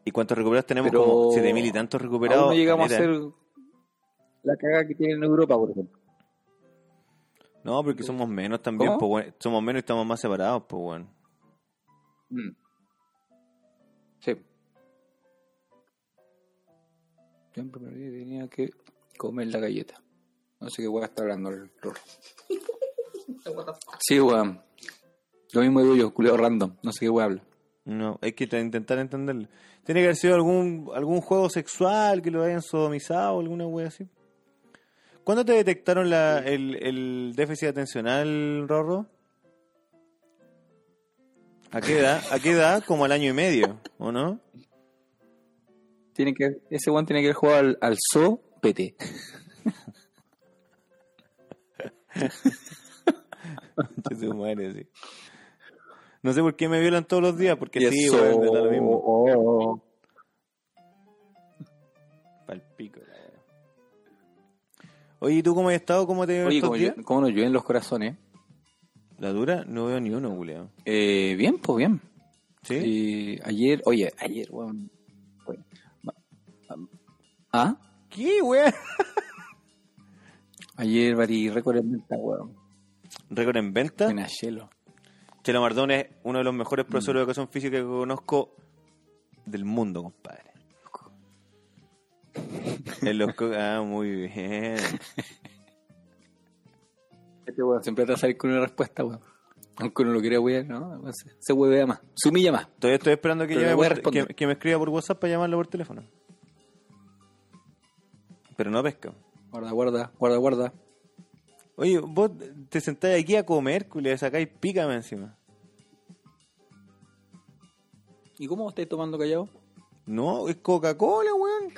¿Y cuántos recuperados tenemos? Pero Como 7.000 y tantos recuperados. Aún no llegamos a hacer la cagada que tiene en Europa, por ejemplo. No, porque somos menos también, ¿Cómo? pues, weón. Somos menos y estamos más separados, pues, weón. Mm. Sí. Siempre me olvidé, tenía que comer la galleta. No sé qué a estar hablando el fuck? Sí, weón. Lo mismo digo yo, culeo random. No sé qué weón habla. No, hay que intentar entenderlo. Tiene que haber sido algún, algún juego sexual que lo hayan sodomizado o alguna wea así. ¿Cuándo te detectaron la, el, el déficit atencional, Rorro? ¿A qué edad? ¿A qué edad? Como al año y medio, ¿o no? Tiene que, ese weón tiene que haber jugado al, al zoo PT. (laughs) No sé por qué me violan todos los días, porque sí, eso- weón, me da lo mismo. Oye, ¿y tú cómo has estado? ¿Cómo te Oye, estos como, días? cómo nos llueven los corazones. La dura, no veo ni uno, culeo. Eh, bien, pues bien. ¿Sí? Y ayer, oye, ayer, weón. ¿Ah? ¿Qué, weón? (laughs) Ayer batí récord en venta, weón. Récord en venta. En Achelo. Chelo Mardón es uno de los mejores profesores de educación física que conozco del mundo, compadre. En los co- ah, muy bien. Este weón siempre te va a salir con una respuesta, weón. Aunque uno lo quiera weón, ¿no? Se, se huevea más. Se humilla más. Todavía estoy esperando que, llame por- responder. que, que me escriba por WhatsApp para llamarlo por teléfono. Pero no pesca. Guarda, guarda, guarda, guarda. Oye, vos te sentás aquí a comer, culia, sacáis pícame encima. ¿Y cómo estáis tomando callado? No, es Coca-Cola, weón.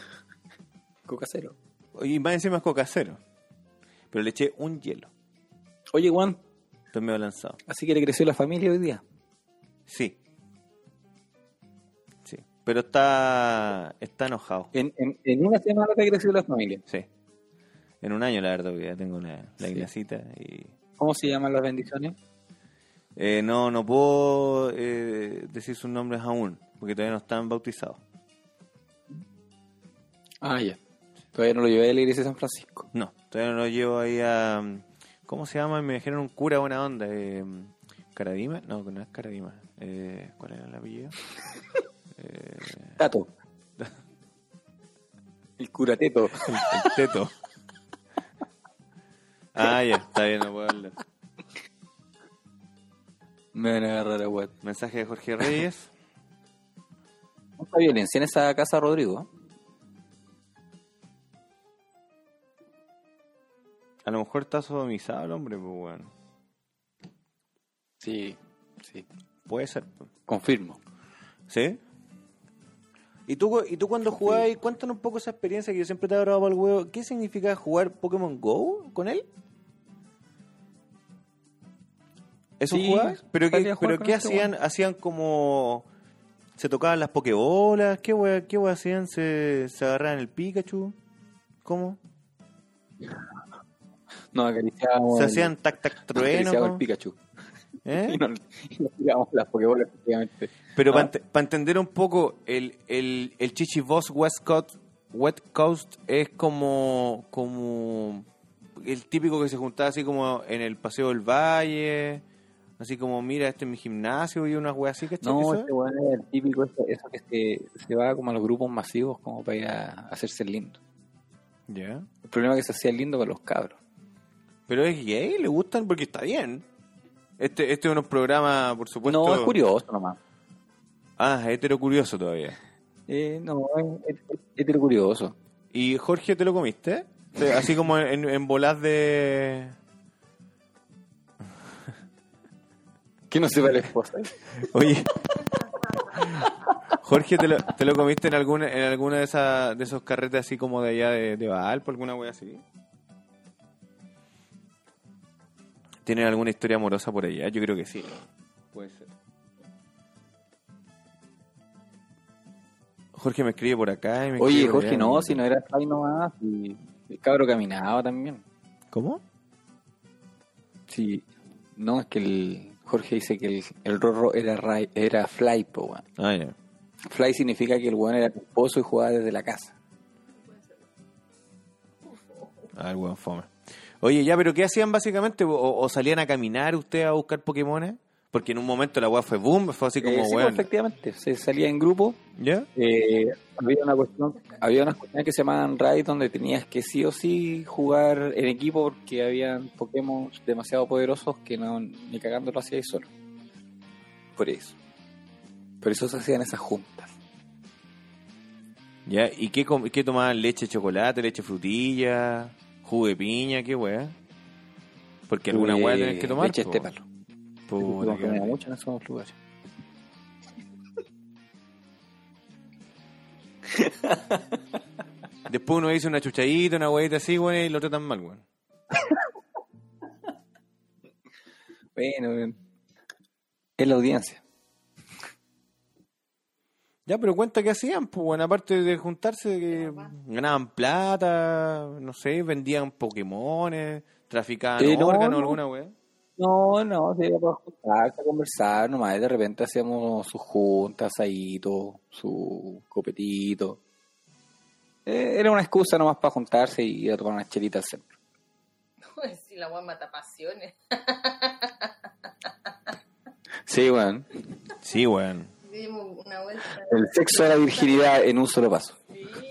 Coca cero. Y más encima es Coca Cero. Pero le eché un hielo. Oye, Juan, Estoy medio lanzado. así que le creció la familia hoy día. Sí. Sí. Pero está, está enojado. En, en, en una semana te creció la familia. Sí. En un año, la verdad, porque ya tengo la, la Sí. Ignacita y... ¿Cómo se llaman las bendiciones? Eh, no, no puedo eh, decir sus nombres aún, porque todavía no están bautizados. Ah, ya. Todavía no lo llevé a la iglesia de San Francisco. No, todavía no lo llevo ahí a... ¿Cómo se llama? Me dijeron un cura buena onda. Eh, ¿Caradima? No, no es Caradima. Eh, ¿Cuál era el apellido? (laughs) Eh, Tato. El curateto. el, el teto. Ah, ya, está bien, no puedo hablar. Me van a agarrar a Juan. Mensaje de Jorge Reyes. Mucha violencia en esa casa, Rodrigo. A lo mejor está sodomizado el hombre, pues bueno. Sí, sí. Puede ser. pues. Confirmo. ¿Sí? ¿Y tú, ¿Y tú cuando jugabas, cuéntanos un poco esa experiencia que yo siempre te he grabado el huevo? ¿Qué significa jugar Pokémon Go con él? ¿Eso Sí, jugabas? ¿Pero qué, pero qué este hacían? ¿Hacían como... ¿Se tocaban las Pokébolas? ¿Qué hueá qué hacían? ¿Se, ¿Se agarraban el Pikachu? ¿Cómo? Nos acariciábamos. ¿Se hacían tac-tac nos trueno? ¿cómo? el Pikachu. ¿Eh? (laughs) Y nos, y nos tirábamos las Pokébolas, efectivamente. Pero Ah. para entender un poco, el, el, el Chichi Boss West Coast, West Coast es como, como el típico que se juntaba así como en el Paseo del Valle, así como, mira, este es mi gimnasio y unas weas así, ¿cachai? No, este weón es el típico, eso, eso que se, se va como a los grupos masivos como para ir a hacerse lindo. Ya. El problema es que se hacía lindo con los cabros. Pero es gay, le gustan porque está bien. Este, este es un programa, por supuesto. No, es curioso nomás. Ah, hetero curioso todavía. Eh, no, es, hetero curioso. ¿Y Jorge te lo comiste? Así como en, en bolas de... Que no sepa la esposa. (laughs) Oye. Jorge, ¿te lo, te lo comiste en alguna, en alguna de, esas de esos carretes así como de allá de, de Valpo, alguna wea así? ¿Tienen alguna historia amorosa por allá? Yo creo que sí. Puede ser. Jorge me escribe por acá y me Oye, Jorge, allá. no, si no era ahí nomás. Y el cabro caminaba también. ¿Cómo? Sí. No, es que el Jorge dice que el, el Rorro era, ray- era fly, po, weón. Ah, ya. Fly significa que el weón era esposo y jugaba desde la casa. Ah, el weón fome. Oye, ya, pero ¿qué hacían básicamente? ¿O, o salían a caminar ustedes a buscar Pokémones? Porque en un momento la weá fue boom, fue así como, Eh, sí, weón. efectivamente, se salía en grupo. ¿Ya? eh, había una cuestión, había unas cuestiones que se llamaban raids donde tenías que sí o sí jugar en equipo porque habían Pokémon demasiado poderosos que no ni cagando lo hacíais solo. Por eso. Por eso se hacían esas juntas. ¿Ya? ¿Y qué, qué tomaban? ¿Leche de chocolate, leche frutilla, jugo de piña? ¿Qué weá? Porque alguna weá tenés que tomar. Leche este palo. Puta, mucho en esos lugares. Después uno dice una chuchadita, una weá así, weón, y lo tratan mal, weón. (laughs) Bueno, es la audiencia. Ya, pero cuenta qué hacían, pues, bueno, aparte de juntarse, que ganaban plata, no sé, vendían Pokémones, traficaban Eh, no, órganos, no. alguna weá. No, no, se iba para juntarse, a conversar nomás. y De repente hacíamos sus juntas, asadito, su copetito. Eh, era una excusa nomás para juntarse y ir a tomar unas chelitas al centro. si la weá mata pasiones. Sí, bueno. Sí, weón. Dimos una vuelta. El sexo de la virginidad en un solo paso.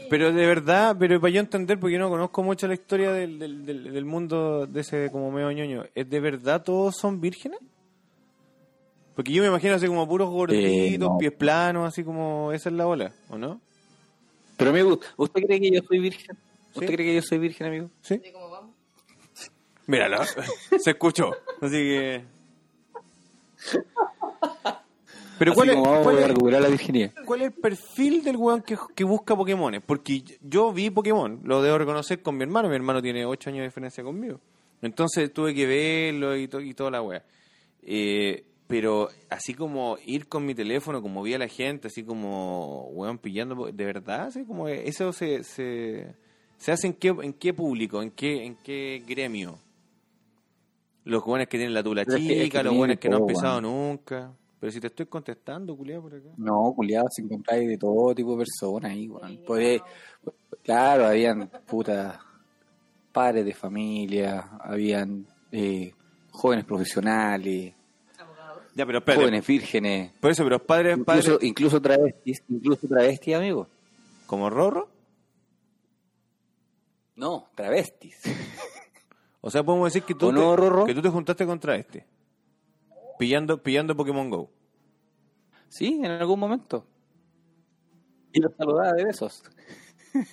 Pero de verdad, pero para yo entender, porque yo no conozco mucho la historia del, del, del- del mundo de ese como medio ñoño, ¿es de verdad todos son vírgenes? Porque yo me imagino así como puros gorditos, no. pies planos, así como esa es la ola, ¿o no? Pero amigo, ¿usted cree que yo soy virgen? ¿Usted Sí. cree que yo soy virgen, amigo? ¿Sí? Así como vamos. Míralo, (laughs) se escuchó. Así que... Pero Así ¿cuál es, vamos cuál a es- recuperar la virginidad. ¿Cuál es el perfil del weón que, que busca Pokémon? Porque yo vi Pokémon, lo debo reconocer con mi hermano. Mi hermano tiene 8 años de diferencia conmigo. Entonces tuve que verlo y, to- y toda la wea. Eh, pero así como ir con mi teléfono, como vi a la gente, así como weón pillando, po- de verdad, así como eso se, se, se hace en qué, en qué público, en qué, en qué gremio. Los weones que tienen la tula Pero es que- es chica, los tiene weones que no han todo, weón. nunca. Pero si te estoy contestando, culiado, por acá. No, culiado, se encontráis de todo tipo de personas ahí, weón. Podía- claro, habían puta padres de familia, habían eh, jóvenes profesionales. Ya, pero espérate. jóvenes vírgenes, Por eso, pero los padres, padres incluso, incluso travestis, incluso travestis, amigo. como Rorro. No, travestis. O sea, podemos decir que tú, ¿O no, te, Rorro? que tú te juntaste contra este. Pillando, pillando Pokémon Go. Sí, en algún momento. Y los saludaba de besos. (laughs)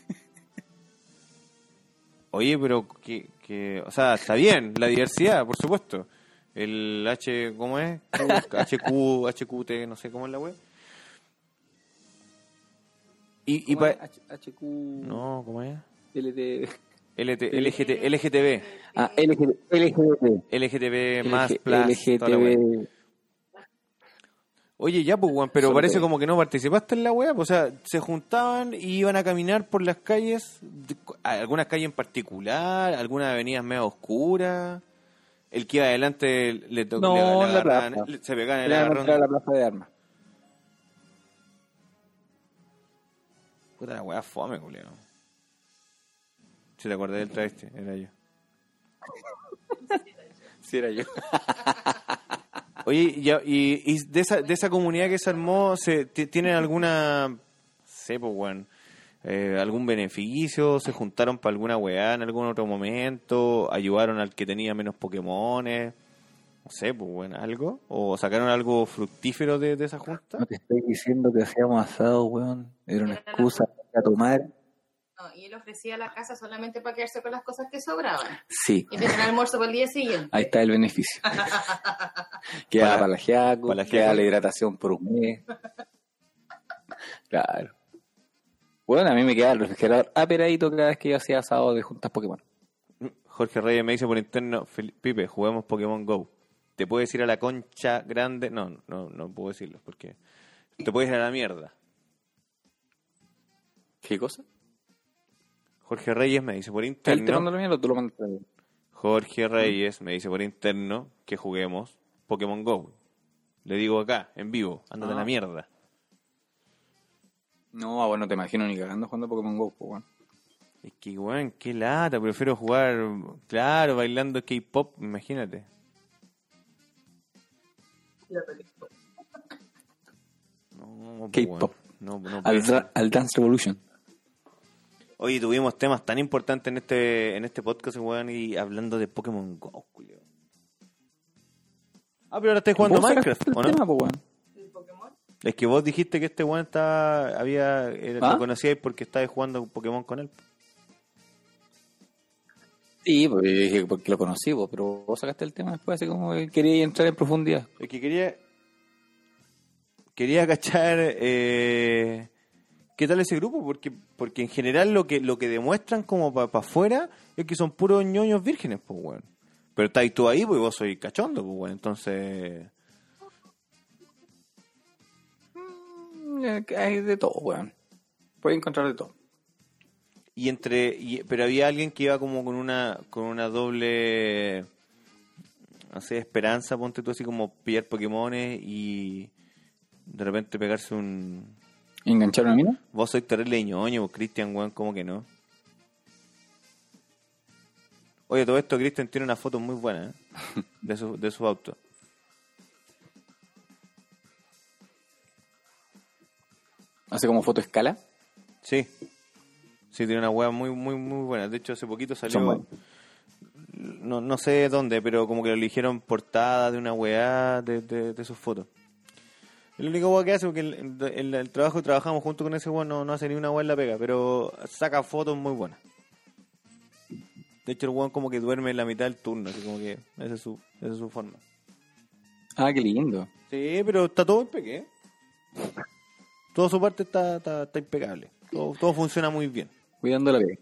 Oye, pero que, que, o sea, está bien, la diversidad, por supuesto. El H, ¿cómo es? HQ, HQT, (laughs) no sé cómo es la web. Y, y HQ, No, ¿cómo es? LT, LT, LGT, LGTB. ah, LGBT, LGTB más LG- plus. la. LGTB. Oye, ya, pues, weón, pero parece como que no participaste en la weá. pues, O sea, se juntaban y iban a caminar por las calles, algunas calles en particular, algunas avenidas medio oscuras. El que iba adelante le tocó, No, le, le en la plaza. se pegaban en el Era agarrón. entrar a la plaza de armas. Puta la weá fome, culiao. Si te acordás del travesti, era yo. (laughs) Sí, era yo. (laughs) Oye, y, y, y de, esa, de esa comunidad que se armó, se, ti- ¿tienen alguna, sé, pues, weón, eh, algún beneficio? ¿Se juntaron para alguna weá en algún otro momento? ¿Ayudaron al que tenía menos Pokémones? No sé, pues, weón, ¿algo? ¿O sacaron algo fructífero de, de esa junta? No te estoy diciendo que hacíamos asado, weón. Era una excusa para tomar. No, y él ofrecía la casa solamente para quedarse con las cosas que sobraban. Sí, Y tener almuerzo para el día siguiente. ahí está el beneficio. (laughs) Queda Para- para la giaco, para la queda la hidratación por un mes. Claro. Bueno, a mí me queda el refrigerador aperadito cada vez que yo hacía asado de juntas Pokémon. Jorge Reyes me dice por interno, "Fel- Pipe, juguemos Pokémon Go. ¿Te puedes ir a la concha grande? No, no, no puedo decirlo, porque te puedes ir a la mierda. ¿Qué cosa? Jorge Reyes me dice por ¿Él te interno. la mierda o tú lo a? Jorge Reyes me dice por interno que juguemos Pokémon Go. Le digo acá, en vivo, ándate a Ah. la mierda. No, ah, bueno, no te imagino ni cagando jugando Pokémon Go, pues, weón. Es que, weón, qué lata, prefiero jugar, claro, bailando K-pop, imagínate. No, K-pop. No, no Al, al Dance Revolution. Oye, tuvimos temas tan importantes en este en este podcast, weón, y hablando de Pokémon Go, culiao. Ah, pero ahora estáis jugando ¿Vos Minecraft, el ¿o no? tema, po, weón? ¿El Pokémon? Es que vos dijiste que este weón estaba, había, era- ¿Ah? lo conocíais porque estabas jugando Pokémon con él. Sí, dije porque lo conocí, po, pero vos sacaste el tema después, así como que quería entrar en profundidad. Es que quería, quería cachar, eh, ¿qué tal ese grupo? Porque, porque en general lo que, lo que demuestran como para afuera es que son puros ñoños vírgenes, pues, weón. Pero estáis tú ahí, pues y vos sois cachondo, pues, weón. Entonces, Mm, eh, Hay de todo, weón. Puedes encontrar de todo. y entre, y- pero había alguien que iba como con una, con una doble, no sé, esperanza, ponte tú así como pillar Pokémones y de repente pegarse un, ¿Engancharon a mí, no? Vos sois terrible ñoño, Cristian, weón, ¿cómo que no? Oye, todo esto, Cristian tiene una foto muy buena, ¿eh? (laughs) De su, de su auto. Hace como foto escala. Sí. Sí, tiene una weá muy, muy, muy buena. De hecho, hace poquito salió... No, no sé dónde, pero como que lo eligieron portada de una weá de, de, de sus fotos. El único weá que hace, porque el, el- el trabajo que trabajamos junto con ese weón no, no hace ni una weá en la pega, pero saca fotos muy buenas. De hecho, el weón como que duerme en la mitad del turno, así como que esa es su, esa es su forma. Ah, qué lindo. Sí, pero está todo impecable. Toda su parte está, está, está impecable. Todo, todo funciona muy bien. Cuidando la pega.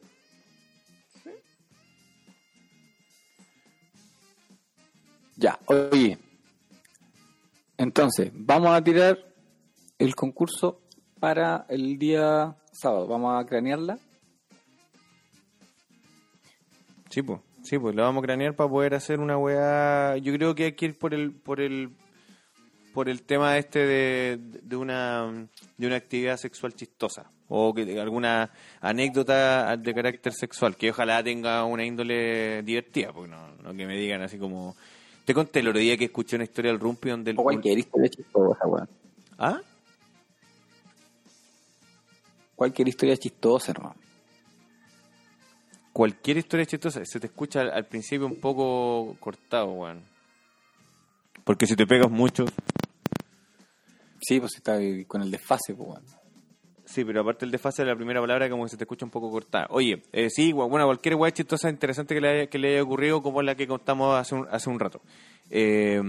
Ya, oye. Entonces, vamos a tirar el concurso para el día sábado. Vamos a cranearla. Sí, pues. Sí, pues lo vamos a cranear para poder hacer una weá. Yo creo que hay que ir por el, por el, por el tema este de, de una, de una actividad sexual chistosa o que alguna anécdota de carácter sexual que ojalá tenga una índole divertida, porque no, no que me digan así como. Te conté el otro día que escuché una historia del Rumpi donde el O cualquier historia chistosa, weón. ¿Ah? Cualquier historia chistosa, hermano. Cualquier historia chistosa se te escucha al, al principio un poco cortado, weón. Porque si te pegas mucho, Sí, pues está con el desfase, pues, weón. Sí, pero aparte el desfase de la primera palabra como que se te escucha un poco cortada. Oye, eh, sí, bueno, cualquier guay chistosa interesante que le, haya, que le haya ocurrido como la que contamos hace un, hace un rato. Eh,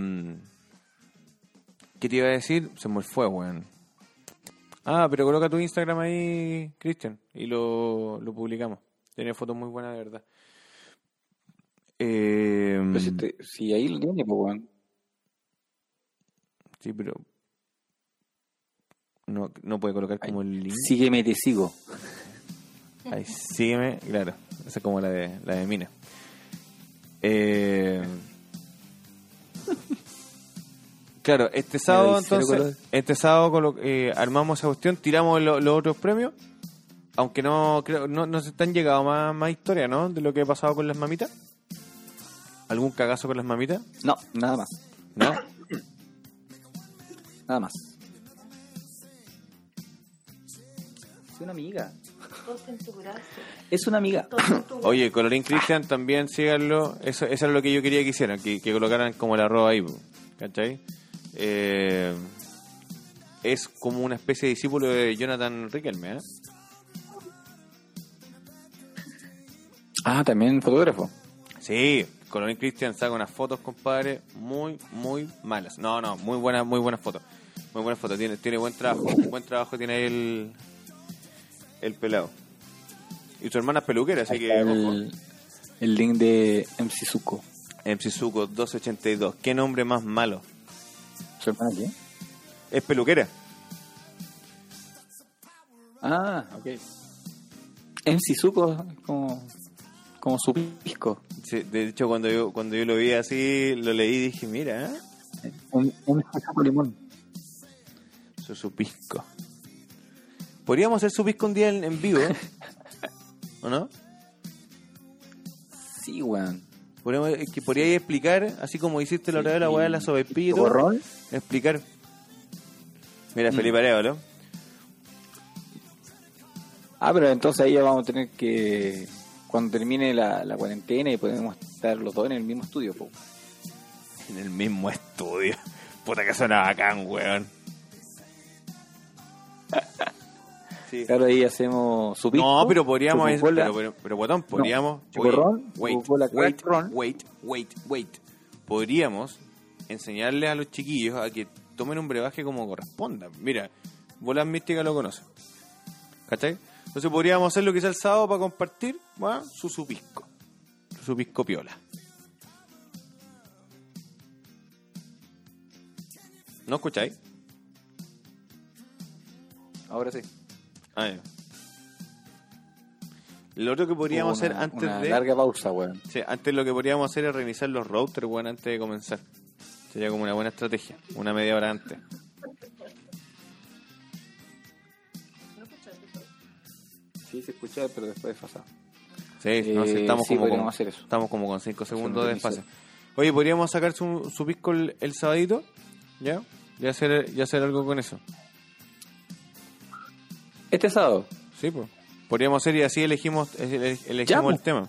¿Qué te iba a decir? Se me fue, weón. Ah, pero coloca tu Instagram ahí, Cristian, y lo, lo publicamos. Tiene fotos muy buenas, de verdad. Eh, Pero si, te- si ahí lo tiene, pues, weón. Sí, pero... No, no puede colocar como el link. Sígueme, te sigo. Ahí, sígueme, claro. Esa es como la de, la de Mina. Eh, claro, este sábado entonces, este sábado eh, armamos esa cuestión, tiramos lo- los otros premios, aunque no creo, no, no se te han llegado más, más historias, ¿no? De lo que ha pasado con las mamitas. ¿Algún cagazo con las mamitas? No, nada más. ¿No? Nada más. Es una amiga. Es una amiga. Todo en tu Oye, Colorín Cristian también síganlo. Eso, eso es lo que yo quería que hicieran, que, que colocaran como el arroba ahí, ¿cachai? Eh, es como una especie de discípulo de Jonathan Riquelme, ¿eh? Ah, también fotógrafo. Sí, Colorín Cristian saca unas fotos, compadre, muy, muy malas. No, no, muy buenas, muy buenas fotos. Muy buenas fotos. Tiene, tiene buen trabajo. buen trabajo tiene ahí el, el pelado. Y su hermana es peluquera, así que... el, el link de MC Zuko. MC Zuko 282. ¿Qué nombre más malo? ¿Su hermana qué? Es peluquera. Ah, ok. MC es como, como su pisco. Sí, de hecho, cuando yo, cuando yo lo vi así, lo leí y dije, mira, ¿eh? Un, un limón. Su, su pisco. Podríamos hacer su pisco un día en, en vivo, (laughs) ¿o no? Sí, weón. Podríamos, es que podríais explicar, así como hiciste la otra vez la weá de la ¿Chocorrol? explicar. Mira, Mm. Felipe Arevalo. Ah, pero entonces ahí ya vamos a tener que... Cuando termine la, la cuarentena y podemos estar los dos en el mismo estudio, po. En el mismo estudio. Puta que suena bacán, weón. (laughs) Sí. Claro, ahí hacemos su pisco, No, pero podríamos, Coca-Cola. pero, pero, pero, botón, podríamos, Chocorrol, oye, wait, wait, Ron. wait, wait, wait, podríamos enseñarles a los chiquillos a que tomen un brebaje como corresponda. Mira, Bolas Místicas lo conocen, ¿cachai? Entonces podríamos hacer lo que sea el sábado para compartir, ¿va? su supisco, su supisco piola. ¿No escucháis? Ahora sí. Ah, ya. Lo otro que podríamos Una- hacer antes una de... larga pausa, weón. Sí, antes lo que podríamos hacer es reiniciar los routers, weón, antes de comenzar. Sería como una buena estrategia, una media hora antes. Sí, se escucha, pero después desfasado. Sí, no, sí, Eh, estamos, sí, como podríamos con, hacer eso. estamos como con 5 segundos de desfase. Oye, ¿podríamos sacar su, su pisco el, el sabadito? ¿Ya? Y hacer, y hacer algo con eso. Este sábado. Sí, pues. Podríamos hacer y así elegimos, ele- elegimos Ya, el tema.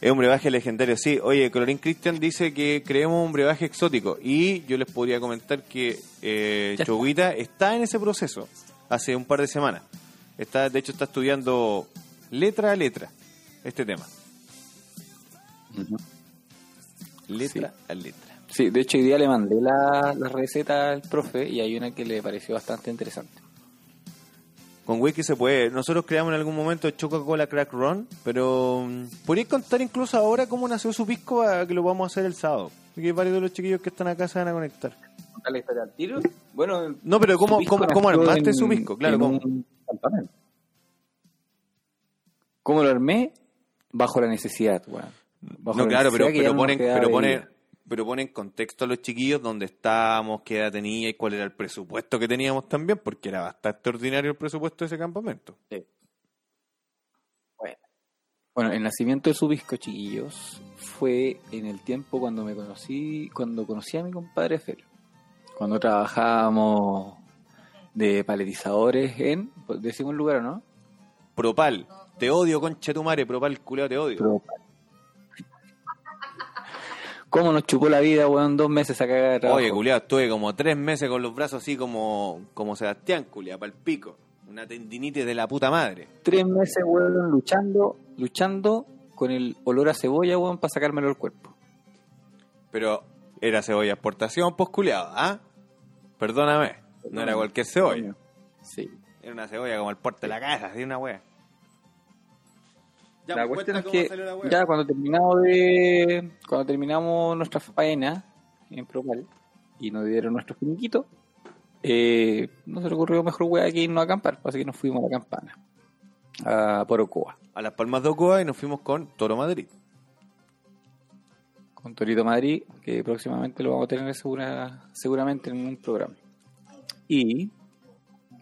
Es un brebaje legendario, sí. Oye, Colorín Christian dice que creemos un brebaje exótico. Y yo les podría comentar que eh. Choguita está en ese proceso hace un par de semanas. Está, de hecho, está estudiando letra a letra este tema. Letra a letra. Sí, de hecho hoy día le mandé la, la receta al profe y hay una que le pareció bastante interesante. Con whisky se puede. Nosotros creamos en algún momento Coca-Cola Crack Run, pero mm, podríais contar incluso ahora cómo nació su pisco a que lo vamos a hacer el sábado. Porque varios de los chiquillos que están acá se van a conectar. ¿Contar la historia al tiro? Bueno, No, pero ¿cómo, cómo, cómo armaste en- su pisco? Claro, ¿cómo? ¿Cómo lo armé? Bajo la necesidad, weón. No, la claro, pero, pero, ponen, pero, ponen, pero ponen contexto a los chiquillos dónde estábamos, qué edad tenía y cuál era el presupuesto que teníamos también, porque era bastante ordinario el presupuesto de ese campamento. Bueno, el nacimiento de su pisco, chiquillos, fue en el tiempo cuando me conocí, cuando conocí a mi compadre Fer. Cuando trabajábamos de paletizadores en, decimos el lugar, ¿o ¿no? Propal, te odio, concha tu madre, Propal, culiao, te odio. Pero- ¿Cómo nos chupó la vida, weón? Dos meses a cagar de trabajo. Oye, culiao, estuve como tres meses con los brazos así como, como Sebastián, culiao, pa'l pico. Una tendinitis de la puta madre. Tres meses, weón, luchando, luchando con el olor a cebolla, weón, para sacármelo del cuerpo. Pero era cebolla exportación, pues culiao, ¿ah? Perdóname, no era cualquier cebolla. Sí. Era una cebolla como el porte de la casa, así una wea. Ya, la pues, cuestión es que ya cuando terminamos de cuando terminamos nuestra faena en Propal y nos dieron nuestro finiquito eh, no se le ocurrió mejor wea que irnos a acampar así que nos fuimos a la campana a Porocoa. A las Palmas de Ocoa y nos fuimos con Toro Madrid. con Torito Madrid que próximamente lo vamos a tener segura, seguramente en un programa. Y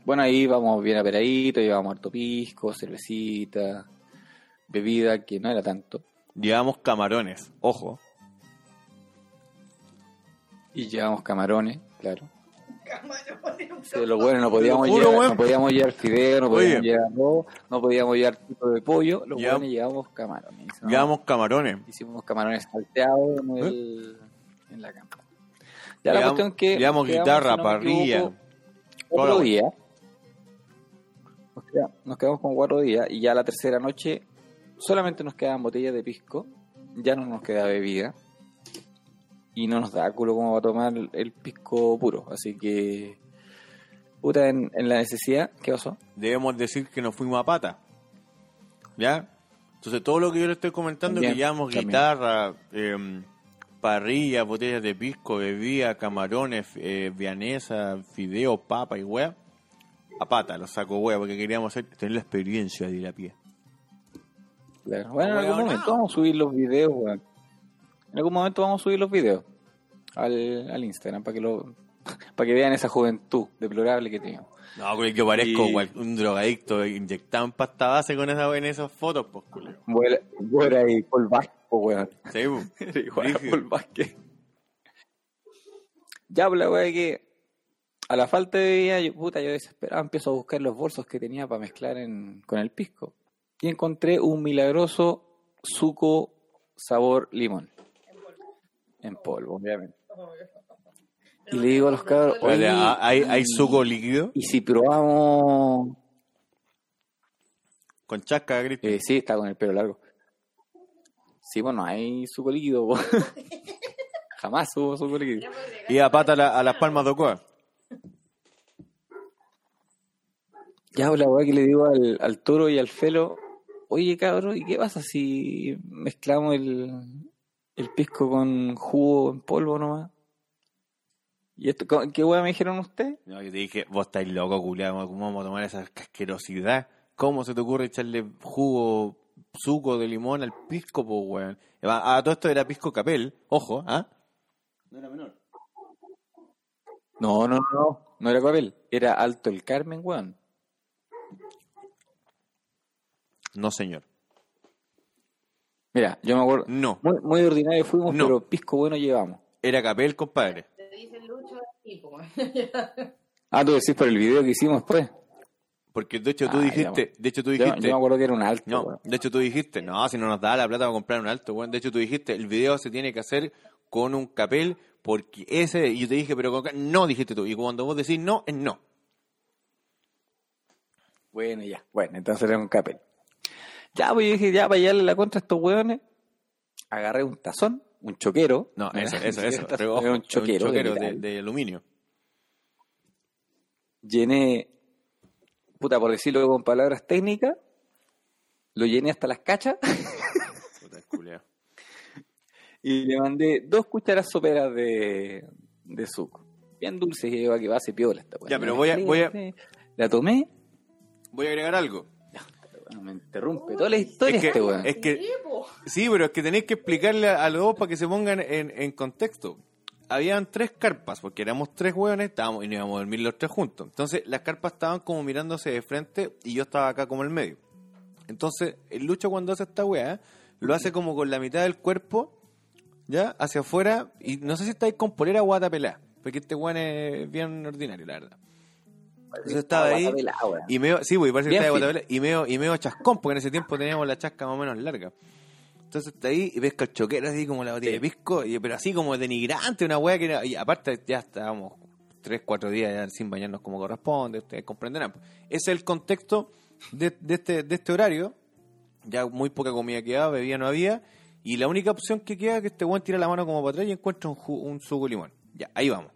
bueno ahí vamos bien aperaditos llevamos harto pisco cervecita bebida que no era tanto Llevamos camarones, ojo. Y llevamos camarones, claro. Sí, lo bueno, no podíamos, llevar, no podíamos llevar fideo, no podíamos Oye. llevar arroz, no podíamos llevar tipo de pollo, lo Ya- bueno llevamos camarones. ¿no? Llevamos camarones. Hicimos camarones salteados en, el, en la campa. Ya la Llevamos- cuestión es que... llevamos guitarra, no parrilla. equivoco, la. Nos quedamos, nos quedamos con cuatro días y ya la tercera noche solamente nos quedaban botellas de pisco, ya no nos queda bebida y no nos da culo como va a tomar el pisco puro. Así que, puta, en, en la necesidad, ¿qué pasó? Debemos decir que nos fuimos a pata. ¿Ya? Entonces todo lo que yo le estoy comentando También, que llevamos también. guitarra, eh, parrilla, botellas de pisco, bebida, camarones, eh, vianesa, fideo, papa y hueá. A pata, los saco hueá porque queríamos hacer, tener la experiencia de ir a pie. Claro. Bueno, en Weón, algún no. momento vamos a subir los videos, weón. En algún momento vamos a subir los videos al, al Instagram para que lo (laughs) para que vean esa juventud deplorable que tenemos. No, el que parezco Y- un drogadicto inyectado en pasta base con esa en esas fotos, pues, culero. Vuela, vuela y Paul po, weón. Sí, Brígido. (laughs) full básquet. Ya, pues la es que a la falta de bebida, yo, puta, yo desesperado empiezo a buscar los bolsos que tenía para mezclar en, con el pisco. Y encontré un milagroso suco sabor limón. En polvo, obviamente. Y le digo a los cabros, Oye, ¿hay, suco líquido Y si probamos... con chasca, Cristian. Eh, sí, está con el pelo largo. Sí, bueno, hay suco líquido. (laughs) Jamás hubo suco líquido. Y a pata la- a las palmas de Ocoa. Ya, pues, la weá que le digo al, al toro y al felo, oye cabrón, ¿y qué pasa si mezclamos el, el pisco con jugo en polvo nomás? ¿Y esto, qué weá me dijeron ustedes? No, yo te dije, vos estáis loco, culiado, ¿cómo vamos a tomar esa asquerosidad? ¿Cómo se te ocurre echarle jugo, suco de limón al pisco, po, weón? A, a todo esto era pisco capel, ojo, ¿ah? No era menor. No, no, no, no era papel, era Alto el Carmen, weón. No, señor. Mira, yo me acuerdo, No, muy, muy ordinario fuimos, No. pero pisco bueno llevamos. era capel, compadre. Te dice Lucho así, po. (laughs) Ah, tú decís por el video que hicimos después. Porque de hecho tú Ah, dijiste, de hecho tú Yo, dijiste, yo me acuerdo que era un alto, no, de hecho tú dijiste, no, si no nos da la plata para comprar un alto, weón. De hecho tú dijiste, el video se tiene que hacer con un capel porque ese, y yo te dije, pero con no dijiste tú. Y cuando vos decís no, es no. Bueno, ya. Bueno, entonces era un capel. Ya, pues yo dije, ya, para llevarle la contra a estos hueones, agarré un tazón, un choquero. No, eso, eso, eso. un Pero, ojo, era un choquero, de de, metal. de aluminio. Llené, puta, por decirlo con palabras técnicas, lo llené hasta las cachas (laughs) Puta, el culiao. y le mandé dos cucharas soperas de, de suco. Bien dulce, y que va a ser piola esta. Ya, pero voy a- voy a- La tomé, Voy a agregar algo. Me interrumpe toda la historia Es que, este weón. es que, Sí, pero es que tenéis que explicarle a, los dos para que se pongan en, en contexto. Habían tres carpas, porque éramos tres hueones estábamos, y no íbamos a dormir los tres juntos. Entonces, las carpas estaban como mirándose de frente y yo estaba acá como en medio. Entonces, el Lucho cuando hace esta weá, lo hace como con la mitad del cuerpo, ¿ya? Hacia afuera, y no sé si estáis con polera o guata pelada, porque este weón es bien ordinario, la verdad. Entonces estaba ahí, y medio, sí, pues parece que estaba de y y chascón, porque en ese tiempo teníamos la chasca más o menos larga. Entonces está ahí y pesca el choquero así como la botella de pisco, y, pero así como denigrante, una weá que era, y aparte ya estábamos tres, cuatro días ya sin bañarnos como corresponde, ustedes comprenderán. Ese es el contexto de, de este, de este horario, ya muy poca comida quedaba, bebida no había, y la única opción que queda es que este weón tira la mano como para atrás y encuentra un, un suco de limón. Ya, ahí vamos.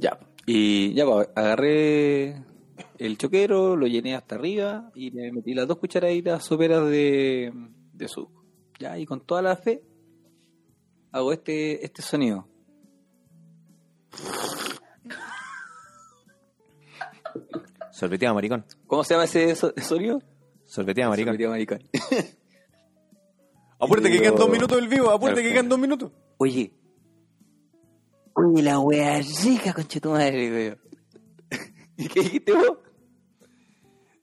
Ya, y ya, pues, agarré el choquero, lo llené hasta arriba y le metí las dos cucharaditas soperas de, de suco. Ya, y con toda la fe hago este, este sonido. Sorbeteado, maricón. ¿Cómo se llama ese so- sonido? Sorbeteado, maricón. Sorbeteado maricón. Apúrate que quedan dos minutos del vivo, apúrate que quedan dos minutos. Oye, oye, la wea rica, conche tu madre, weón. (laughs) ¿Y qué dijiste vos?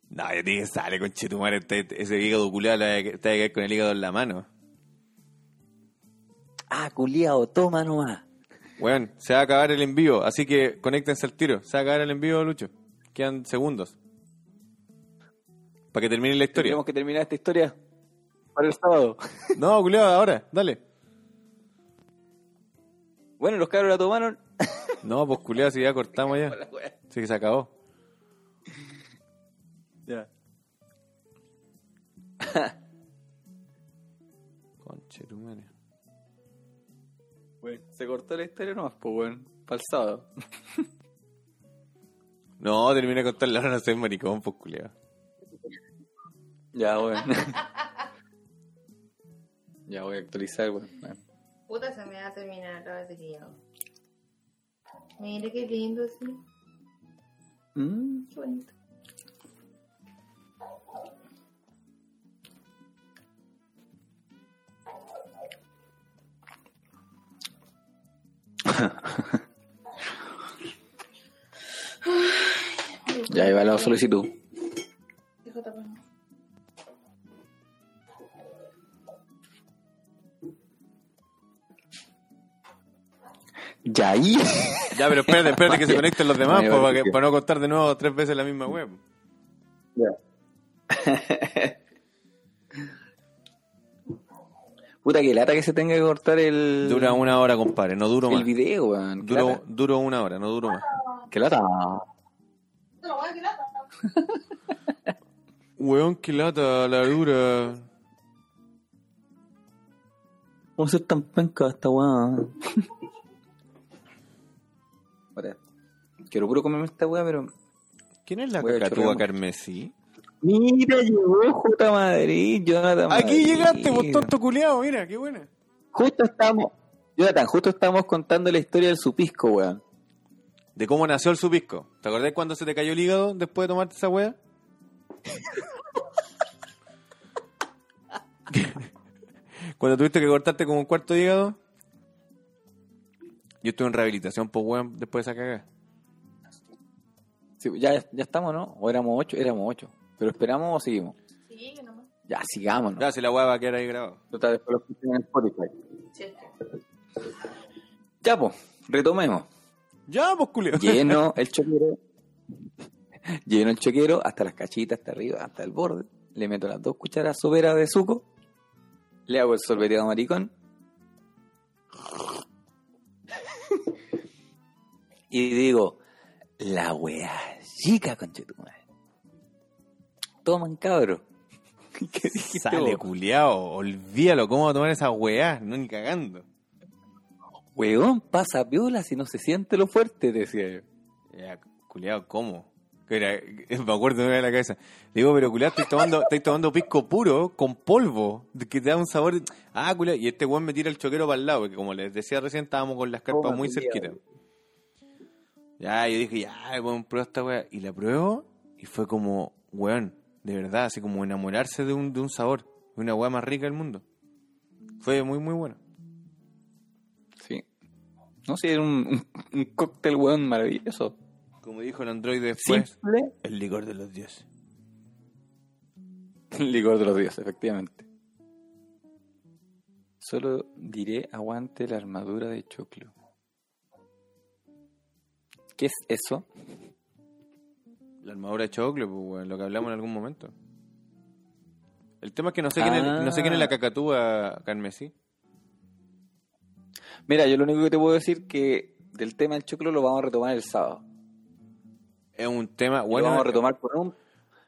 No, yo te dije, sale con chetumare, ese hígado culiado te va a caer con el hígado en la mano. Ah, culiao, toma nomás. Bueno, se va a acabar el envío, así que conéctense al tiro. Se va a acabar el envío, Lucho. Quedan segundos. Para que termine la historia. Tenemos que terminar esta historia para el sábado. No, culiado, ahora, dale. Bueno, los cabros la tomaron. (laughs) No, pues culiado, si ya cortamos ya. (laughs) Sí que se acabó. Ya. (laughs) Conchetumare. Bueno, se cortó la historia nomás, pues bueno, sábado. No, termina de contarle ahora no soy maricón, pues culiado. Ya, bueno. ya voy a actualizar, bueno. Puta, se me va a terminar la batería. Mire qué lindo, sí. Mm, Qué bonito. (laughs) Ya va la solicitud. Tapando. Puta, ahí. Ya, pero espérate, espérate que se (laughs) conecten los demás pues, para, que- para no contar de nuevo tres veces la misma web. (laughs) Puta, que lata que se tenga que cortar el. Dura una hora, compadre, no duro El más. video, weón. Qué Duro, lata. duro una hora, no duro más. Qué lata. (laughs) Weón, qué lata, la dura. ¿Cómo ser tan penca esta weón? Quiero puro comerme esta weá, pero. ¿Quién es la cacatúa carmesí? Mira, llegó J. Madrid, Jonathan Aquí Madrid. llegaste, vos tonto culiao, mira, qué buena. Justo estamos. Jonathan, justo estamos contando la historia del supisco, weón. De cómo nació el supisco. ¿Te acordás cuando se te cayó el hígado después de tomarte esa wea? (laughs) cuando tuviste que cortarte como un cuarto de hígado. Yo estuve en rehabilitación, pues weón, después de esa cagada. Sí, ya, ya estamos, ¿no? ¿O éramos ocho? Éramos ocho. ¿Pero esperamos o seguimos? Sí, nomás. Ya, sigamos, ¿no? Ya, si la wea va a quedar ahí grabada. Total, después lo escuchen en Spotify. Sí. Ya, pues, retomemos. Ya, pues culiao. Lleno (laughs) el choquero. Lleno el choquero hasta las cachitas, hasta arriba, hasta el borde. Le meto las dos cucharas soperas de suco. Le hago el sorbeteado maricón. (laughs) y digo, la weá chica, conchetumadre. Toman, cabro. (laughs) ¿Qué dijiste Sale, vos? culiao. Olvídalo, ¿cómo va a tomar esa weá? No ni cagando. Weón, pasa piola si no se siente lo fuerte, decía yo. Ya, culiao, ¿cómo? Que era- (laughs) me acuerdo de la cabeza. Le digo, pero culiao, estoy tomando, estoy tomando pisco puro con polvo, que te da un sabor. Ah, culiao, y este weón me tira el choquero para el lado, porque como les decía recién, estábamos con las carpas muy cerquita. Ya, yo dije, ya, weón, prueba esta weá. Y la pruebo, y fue como, weón, de verdad, así como enamorarse de un, de un sabor, de una weá más rica del mundo. Fue muy, muy bueno. Sí. No sé, era un, un, un cóctel, weón, maravilloso. Como dijo el androide después, Simple. el licor de los dioses. (laughs) Licor de los dioses, efectivamente. Solo diré aguante la armadura de choclo. ¿Qué es eso? La armadura de choclo, pues, weón, lo que hablamos en algún momento. El tema es que no sé quién es, no sé quién es la Ah. cacatúa carmesí. Mira, yo lo único que te puedo decir que del tema del choclo lo vamos a retomar el sábado. Es un tema, Lo bueno, vamos a retomar con un,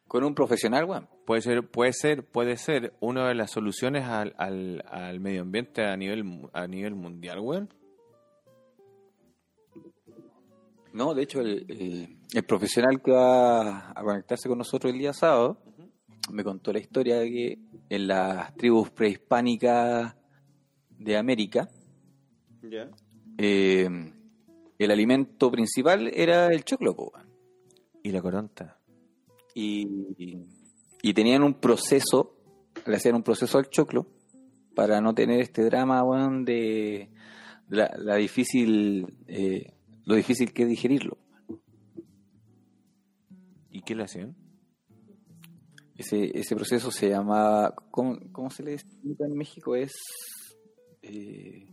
con un profesional, weón. puede ser, puede ser, puede ser una de las soluciones al, al, al medio ambiente a nivel mu- a nivel mundial, weón. No, de hecho, el, el- el profesional que va a conectarse con nosotros el día sábado me contó la historia de que en las tribus prehispánicas de América, eh, el alimento principal era el choclo. Y la coronta. y, y tenían un proceso, le hacían un proceso al choclo para no tener este drama, de la, la difícil, eh, lo difícil que es digerirlo. ¿Y qué le hacían? Ese, ese proceso se llamaba, ¿cómo, cómo se le explica en México? Es eh,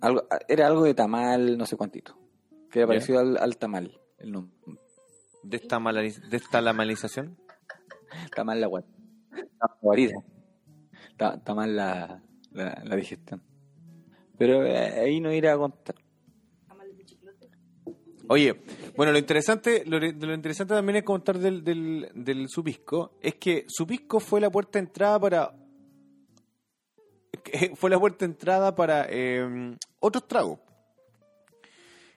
algo, era algo de tamal, no sé cuántito, que era parecido al, al tamal, el nombre. ¿De esta, malariz- de esta lamalización? Está mal la guarida. Está, está mal la, la, la digestión. Pero eh, ahí no iré a contar. Oye, bueno, lo interesante, lo, lo interesante también es contar del, del, del Supisco, es que Supisco fue la puerta de entrada para que (laughs) fue la puerta de entrada para eh, otros tragos.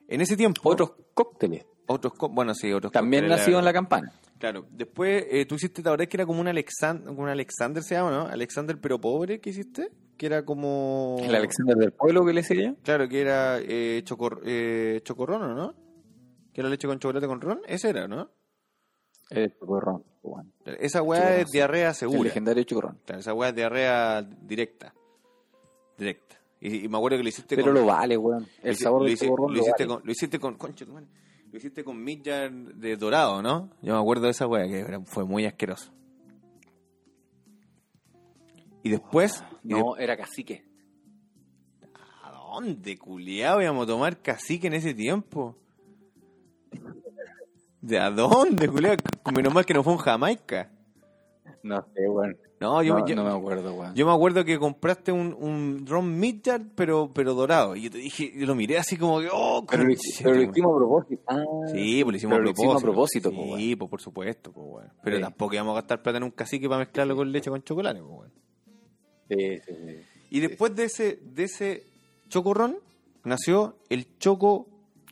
En ese tiempo, Otros cócteles. otros, bueno, sí, otros También cócteles, nacido en la- campana. Claro, después eh, tú hiciste, la verdad que era como un Alexander, un Alexander se llama, ¿no? Alexander pero pobre, ¿qué hiciste? Que era como... El Alexander del pueblo que le decía. Claro, que era eh, chocor, eh, chocorrón, ¿no? Que era leche con chocolate con ron. Ese era, ¿no? El chocorrón. bueno. Esa weá es diarrea El segura. legendario chocorrón. Claro, esa weá es diarrea directa. Directa. Y, y me acuerdo que lo hiciste Pero con... lo vale, weón. El sabor lo del chocorrón lo lo hiciste vale. con, lo hiciste con, concha lo hiciste con millar de dorado, ¿no? Yo me acuerdo de esa weá que fue muy asqueroso. Y después, y No, era cacique. de- dónde, culiado, íbamos a tomar cacique en ese tiempo? ¿De a dónde, culiado? Menos mal que no fue en Jamaica. No sé, weón. No, yo, no, yo- no me acuerdo, weón. yo me acuerdo que compraste un, un Midgard, pero, pero dorado. Y yo te dije, yo lo miré así como que, oh, pero, lo, conche pero lo hicimos a propósito. Ah, Sí, pues lo hicimos pero a propósito. a propósito, po, Sí, pues por supuesto, pues. Pero Sí. tampoco íbamos a gastar plata en un cacique para mezclarlo con leche con chocolate, pues. Sí, sí, sí. Y después de ese, de ese chocorrón, nació el choco,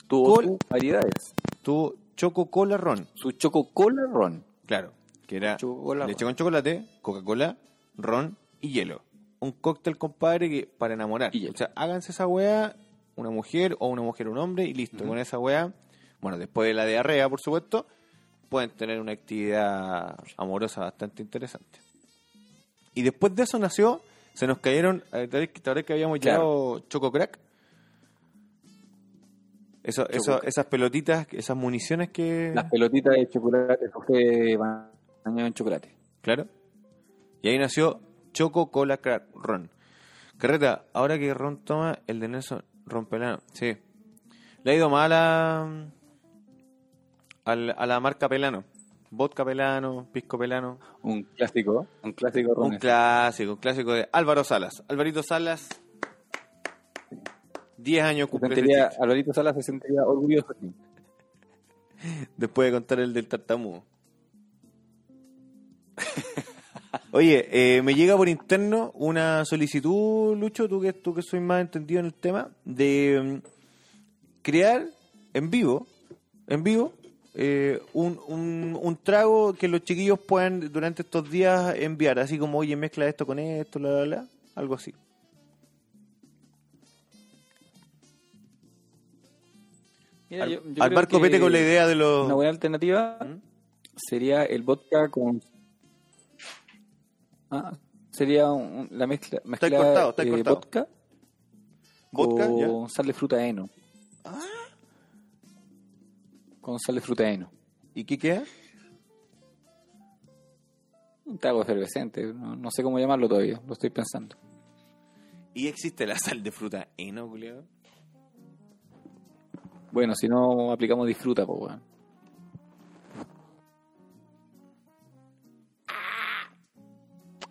Tuvo variedades. Tuvo choco cola ron. Su choco cola ron. Claro, que era leche ron. con chocolate, Coca-Cola, ron y hielo. Un cóctel, compadre, que para enamorar. Y. O sea, háganse esa weá, una mujer o una mujer un hombre y listo. Con esa weá, bueno, después de la diarrea, por supuesto, pueden tener una actividad amorosa bastante interesante. Y después de eso nació, se nos cayeron, eh, tal vez que- habíamos Claro. llevado Choco Crack. Eso, eso- esas pelotitas, esas municiones que... Las pelotitas de chocolate, fue bañado en chocolate. Claro. Y ahí nació Choco Cola Crack Ron. Carreta, ahora que Ron toma el de Nelson Rompelano. Sí. Le ha ido mal a, al- a la marca Pelano. Vodka Pelano, Pisco Pelano. Un clásico, un clásico ron. Un clásico, un clásico de Álvaro Salas. Alvarito Salas, 10 años cumple Alvarito Salas se sentiría orgulloso. después de contar el del tartamudo. (laughs) Oye, eh, me llega por interno una solicitud, Lucho, tú que, tú que soy más entendido en el tema, de mm, crear en vivo, en vivo, eh, un, un, un trago que los chiquillos puedan durante estos días enviar, así como, oye, mezcla esto con esto, la, la, la, algo así. Mira, Al, yo- yo al barco pete con la idea de los... Una buena alternativa ¿Mm? sería el vodka con. Ah, sería un- la mezcla. mezcla cortado, está eh, cortado. vodka Vodka, con ya. sal de fruta de heno. Ah. Con sal de fruta de heno. ¿Y qué queda? Un trago efervescente, no, no sé cómo llamarlo todavía, lo estoy pensando. ¿Y existe la sal de fruta heno, culiado? Bueno, si no aplicamos disfruta, pues weón.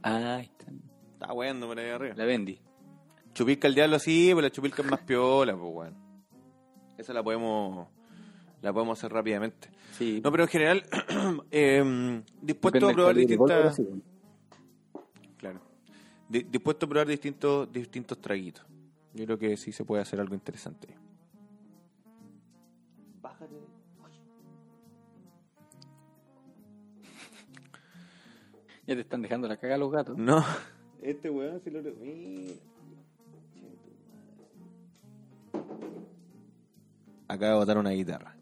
Ah, ahí está. Está weando por ahí arriba. La vendí. Chupilca el diablo sí, pero la chupilca es más piola, pues weón. Esa la podemos la podemos hacer rápidamente. Sí, No, pero en general, eh, (clears throat) dispuesto depende a probar distintas... sí. Claro. Di- dispuesto a probar distintos, distintos traguitos. Yo creo que sí se puede hacer algo interesante. Ya te están dejando la caga los gatos. No. Este weón si lo... Mira. Acaba de botar una guitarra.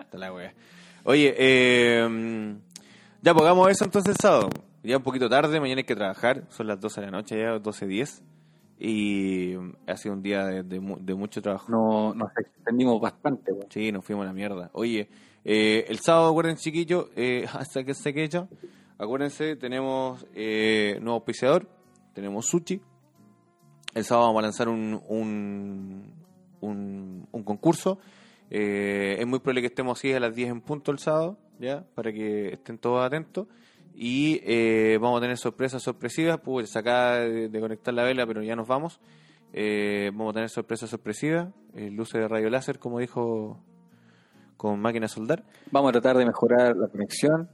Está la wea. Oye, eh, ya pongamos eso entonces el sábado. Ya un poquito tarde, mañana hay que trabajar. Son las 12 de la noche, ya 12.10. Y ha sido un día de, de mu- de mucho trabajo. No, nos extendimos bastante, weón. Sí, nos fuimos a la mierda. Oye, eh, el sábado, acuérdense, chiquillos, eh, (laughs) hasta que se quecha, acuérdense, tenemos eh, nuevo auspiciador, tenemos Sushi. El sábado vamos a lanzar un, un, un, un concurso. Eh, es muy probable que estemos así a las 10 en punto el sábado, ¿ya? Para que estén todos atentos. Y eh, vamos a tener sorpresas sorpresivas. Pues se acaba de, de conectar la vela, pero ya nos vamos. Eh, vamos a tener sorpresas sorpresivas. luces de rayo láser, como dijo con máquina soldar. Vamos a tratar de mejorar la conexión.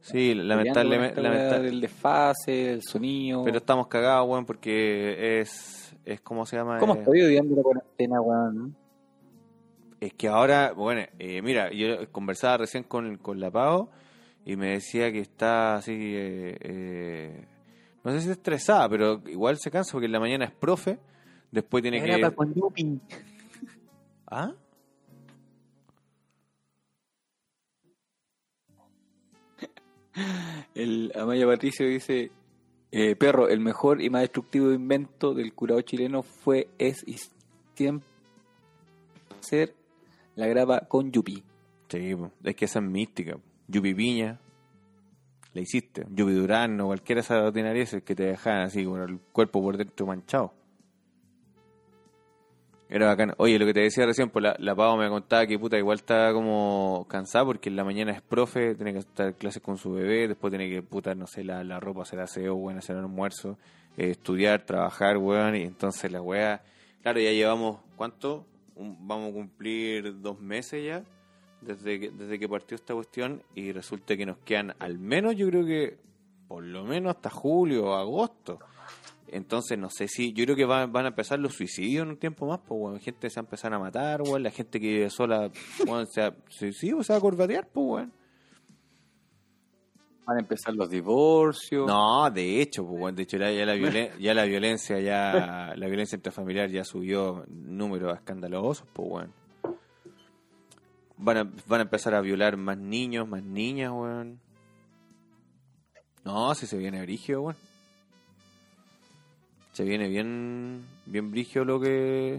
Sí, lamentablemente. Del desfase, el sonido. pero estamos cagados, weón, porque es. es ¿Cómo se llama? ¿Cómo Eh, estoy odiando la cuarentena, weón? Es que ahora, bueno, eh, mira, yo conversaba recién con, con la Pau y me decía que está así, eh, eh, no sé si estresada, pero igual se cansa porque en la mañana es profe, después tiene que... con Yupi. ¿Ah? El Amaya Patricio dice: eh, Perro, el mejor y más destructivo invento del curado chileno fue, es y siempre ser la grava con Yupi. Sí, es que esa es mística. Yupi Piña, la hiciste. Yubi Durán o cualquiera de esas ordinarias que te dejaban así con el cuerpo por dentro manchado. Era bacán. Oye, lo que te decía recién, pues la, la Pau me contaba que puta igual está como cansada porque en la mañana es profe, tiene que estar clases con su bebé, después tiene que, puta, no sé, la, la ropa hacer aseo, weón, hacer el almuerzo, eh, estudiar, trabajar, weón, y entonces la weá, claro, ya llevamos, ¿cuánto? Un- vamos a cumplir dos meses ya desde que, desde que partió esta cuestión y resulta que nos quedan al menos, yo creo que por lo menos hasta julio o agosto. Entonces, no sé si. Yo creo que van, van a empezar los suicidios en un tiempo más, pues, weón. Gente se va a empezar a matar, weón. La gente que vive sola, weón, se va, sí, sí, se va a corbatear, pues, weón. Van a empezar los divorcios. No, de hecho, pues, weón. De hecho, ya, ya la, violen- ya la violencia, ya. La violencia intrafamiliar ya subió números escandalosos, pues, weón. Van a, van a empezar a violar más niños, más niñas, weón. No, si se viene brigio, weón. Se viene bien, bien brigio lo que...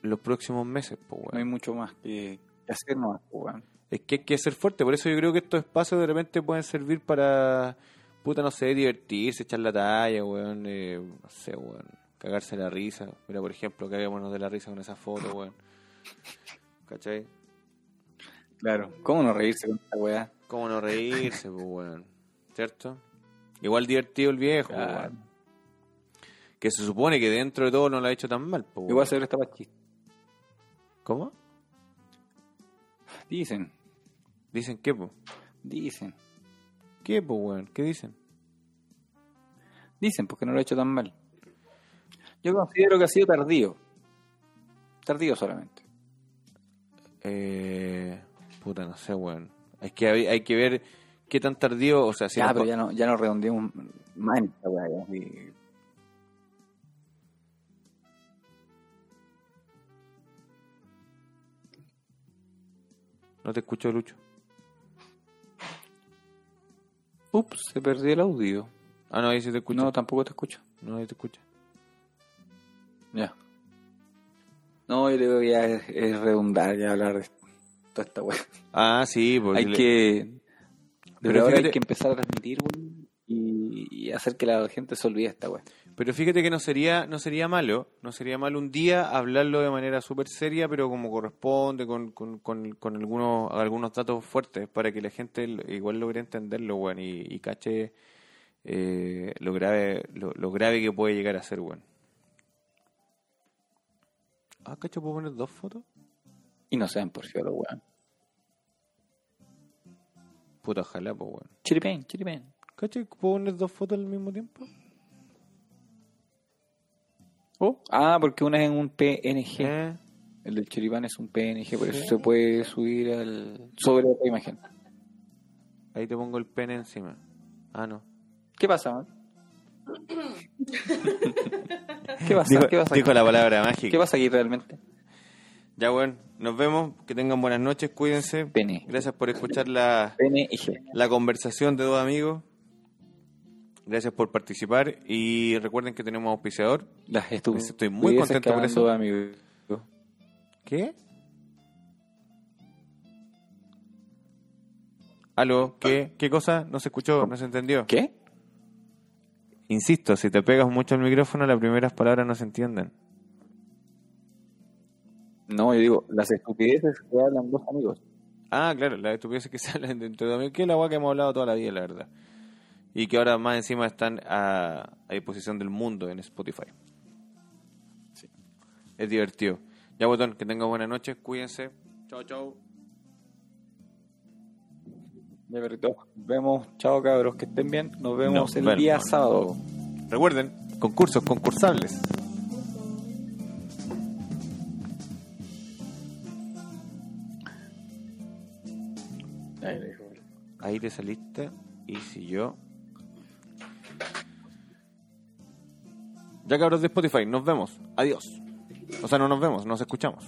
Los próximos meses, pues, No hay mucho más que, que hacer nomás, pues, weón. Es que hay que ser fuerte, por eso yo creo que estos espacios de repente pueden servir para, puta, no sé, divertirse, echar la talla, weón, eh, no sé, weón, cagarse la risa. Mira, por ejemplo, caguémonos de la risa con esa foto, weón. ¿Cachai? Claro. ¿Cómo no reírse con esta weá? ¿Cómo no reírse, pues, weón? ¿Cierto? Igual divertido el viejo, Claro. weón. Que se supone que dentro de todo no lo ha hecho tan mal, pues, Igual se presta para chiste. ¿Cómo? Dicen, ¿Dicen qué, pues? dicen, ¿Qué, pues, weón? ¿Qué dicen? dicen, porque no lo he hecho tan mal. Yo considero que ha sido tardío. Tardío solamente. Eh, puta, no sé, weón. Hay que, hay que ver qué tan tardío, o sea, si ya, pero ya no, ya no redondeamos más en esta weá. ya, sí. No te escucho, Lucho. Ups, se perdió el audio. Ah, no, ahí sí te escucho. No, tampoco te escucho. No, ahí te escucho. Ya. No, yo creo que ya es, es redundar ya hablar de toda esta weá. Ah, sí, porque Hay le- que. Pero Pero ahora fíjate- hay que empezar a transmitir, y, y hacer que la gente se olvide de esta weá. Pero fíjate que no sería, no sería malo, no sería malo un día hablarlo de manera súper seria, pero como corresponde, con, con, con, con algunos, algunos datos fuertes, para que la gente igual logre entenderlo, weón, y, y cache eh, lo, grave, lo, lo grave que puede llegar a ser, weón. Ah, cacho, ¿puedo poner dos fotos? Y no sean por cielo, weón. Puta, ojalá, pues, weón. Chiripén, chiripén. ¿Cacho? ¿Puedo poner dos fotos al mismo tiempo? Oh, ah, porque una es en un PNG. Eh, El del chiripán es un PNG, por eso Sí. se puede subir al sobre otra imagen. ahí te pongo el pene encima. Ah, no. ¿Qué pasa, man? (coughs) ¿Qué pasa? Dijo, ¿Qué pasa? dijo aquí? la palabra mágica. ¿Qué pasa aquí realmente? Ya, bueno, nos vemos. Que tengan buenas noches, cuídense. Pene. Gracias por escuchar la, la conversación de dos amigos. Gracias por participar y recuerden que tenemos auspiciador. Las Estoy muy contento por eso. Amigo. ¿Qué? ¿Aló? ¿Qué? ¿Qué cosa? No se escuchó, no se entendió. ¿Qué? Insisto, si te pegas mucho al micrófono, las primeras palabras no se entienden. No, yo digo, las estupideces que hablan dos amigos. Ah, claro, las estupideces que (laughs) salen dentro de amigos, que es la agua que hemos hablado toda la vida, la verdad. Y que ahora más encima están a, a disposición del mundo en Spotify. Es divertido. Ya, botón, que tengan buenas noches, cuídense. Chao, chao. Ya, perrito. Nos vemos. Chao, cabros. Que estén bien. Nos vemos el día sábado. Recuerden, concursos concursables. Ahí te saliste. Y si yo. Ya cabros de Spotify, nos vemos. Adiós. O sea, no nos vemos, nos escuchamos.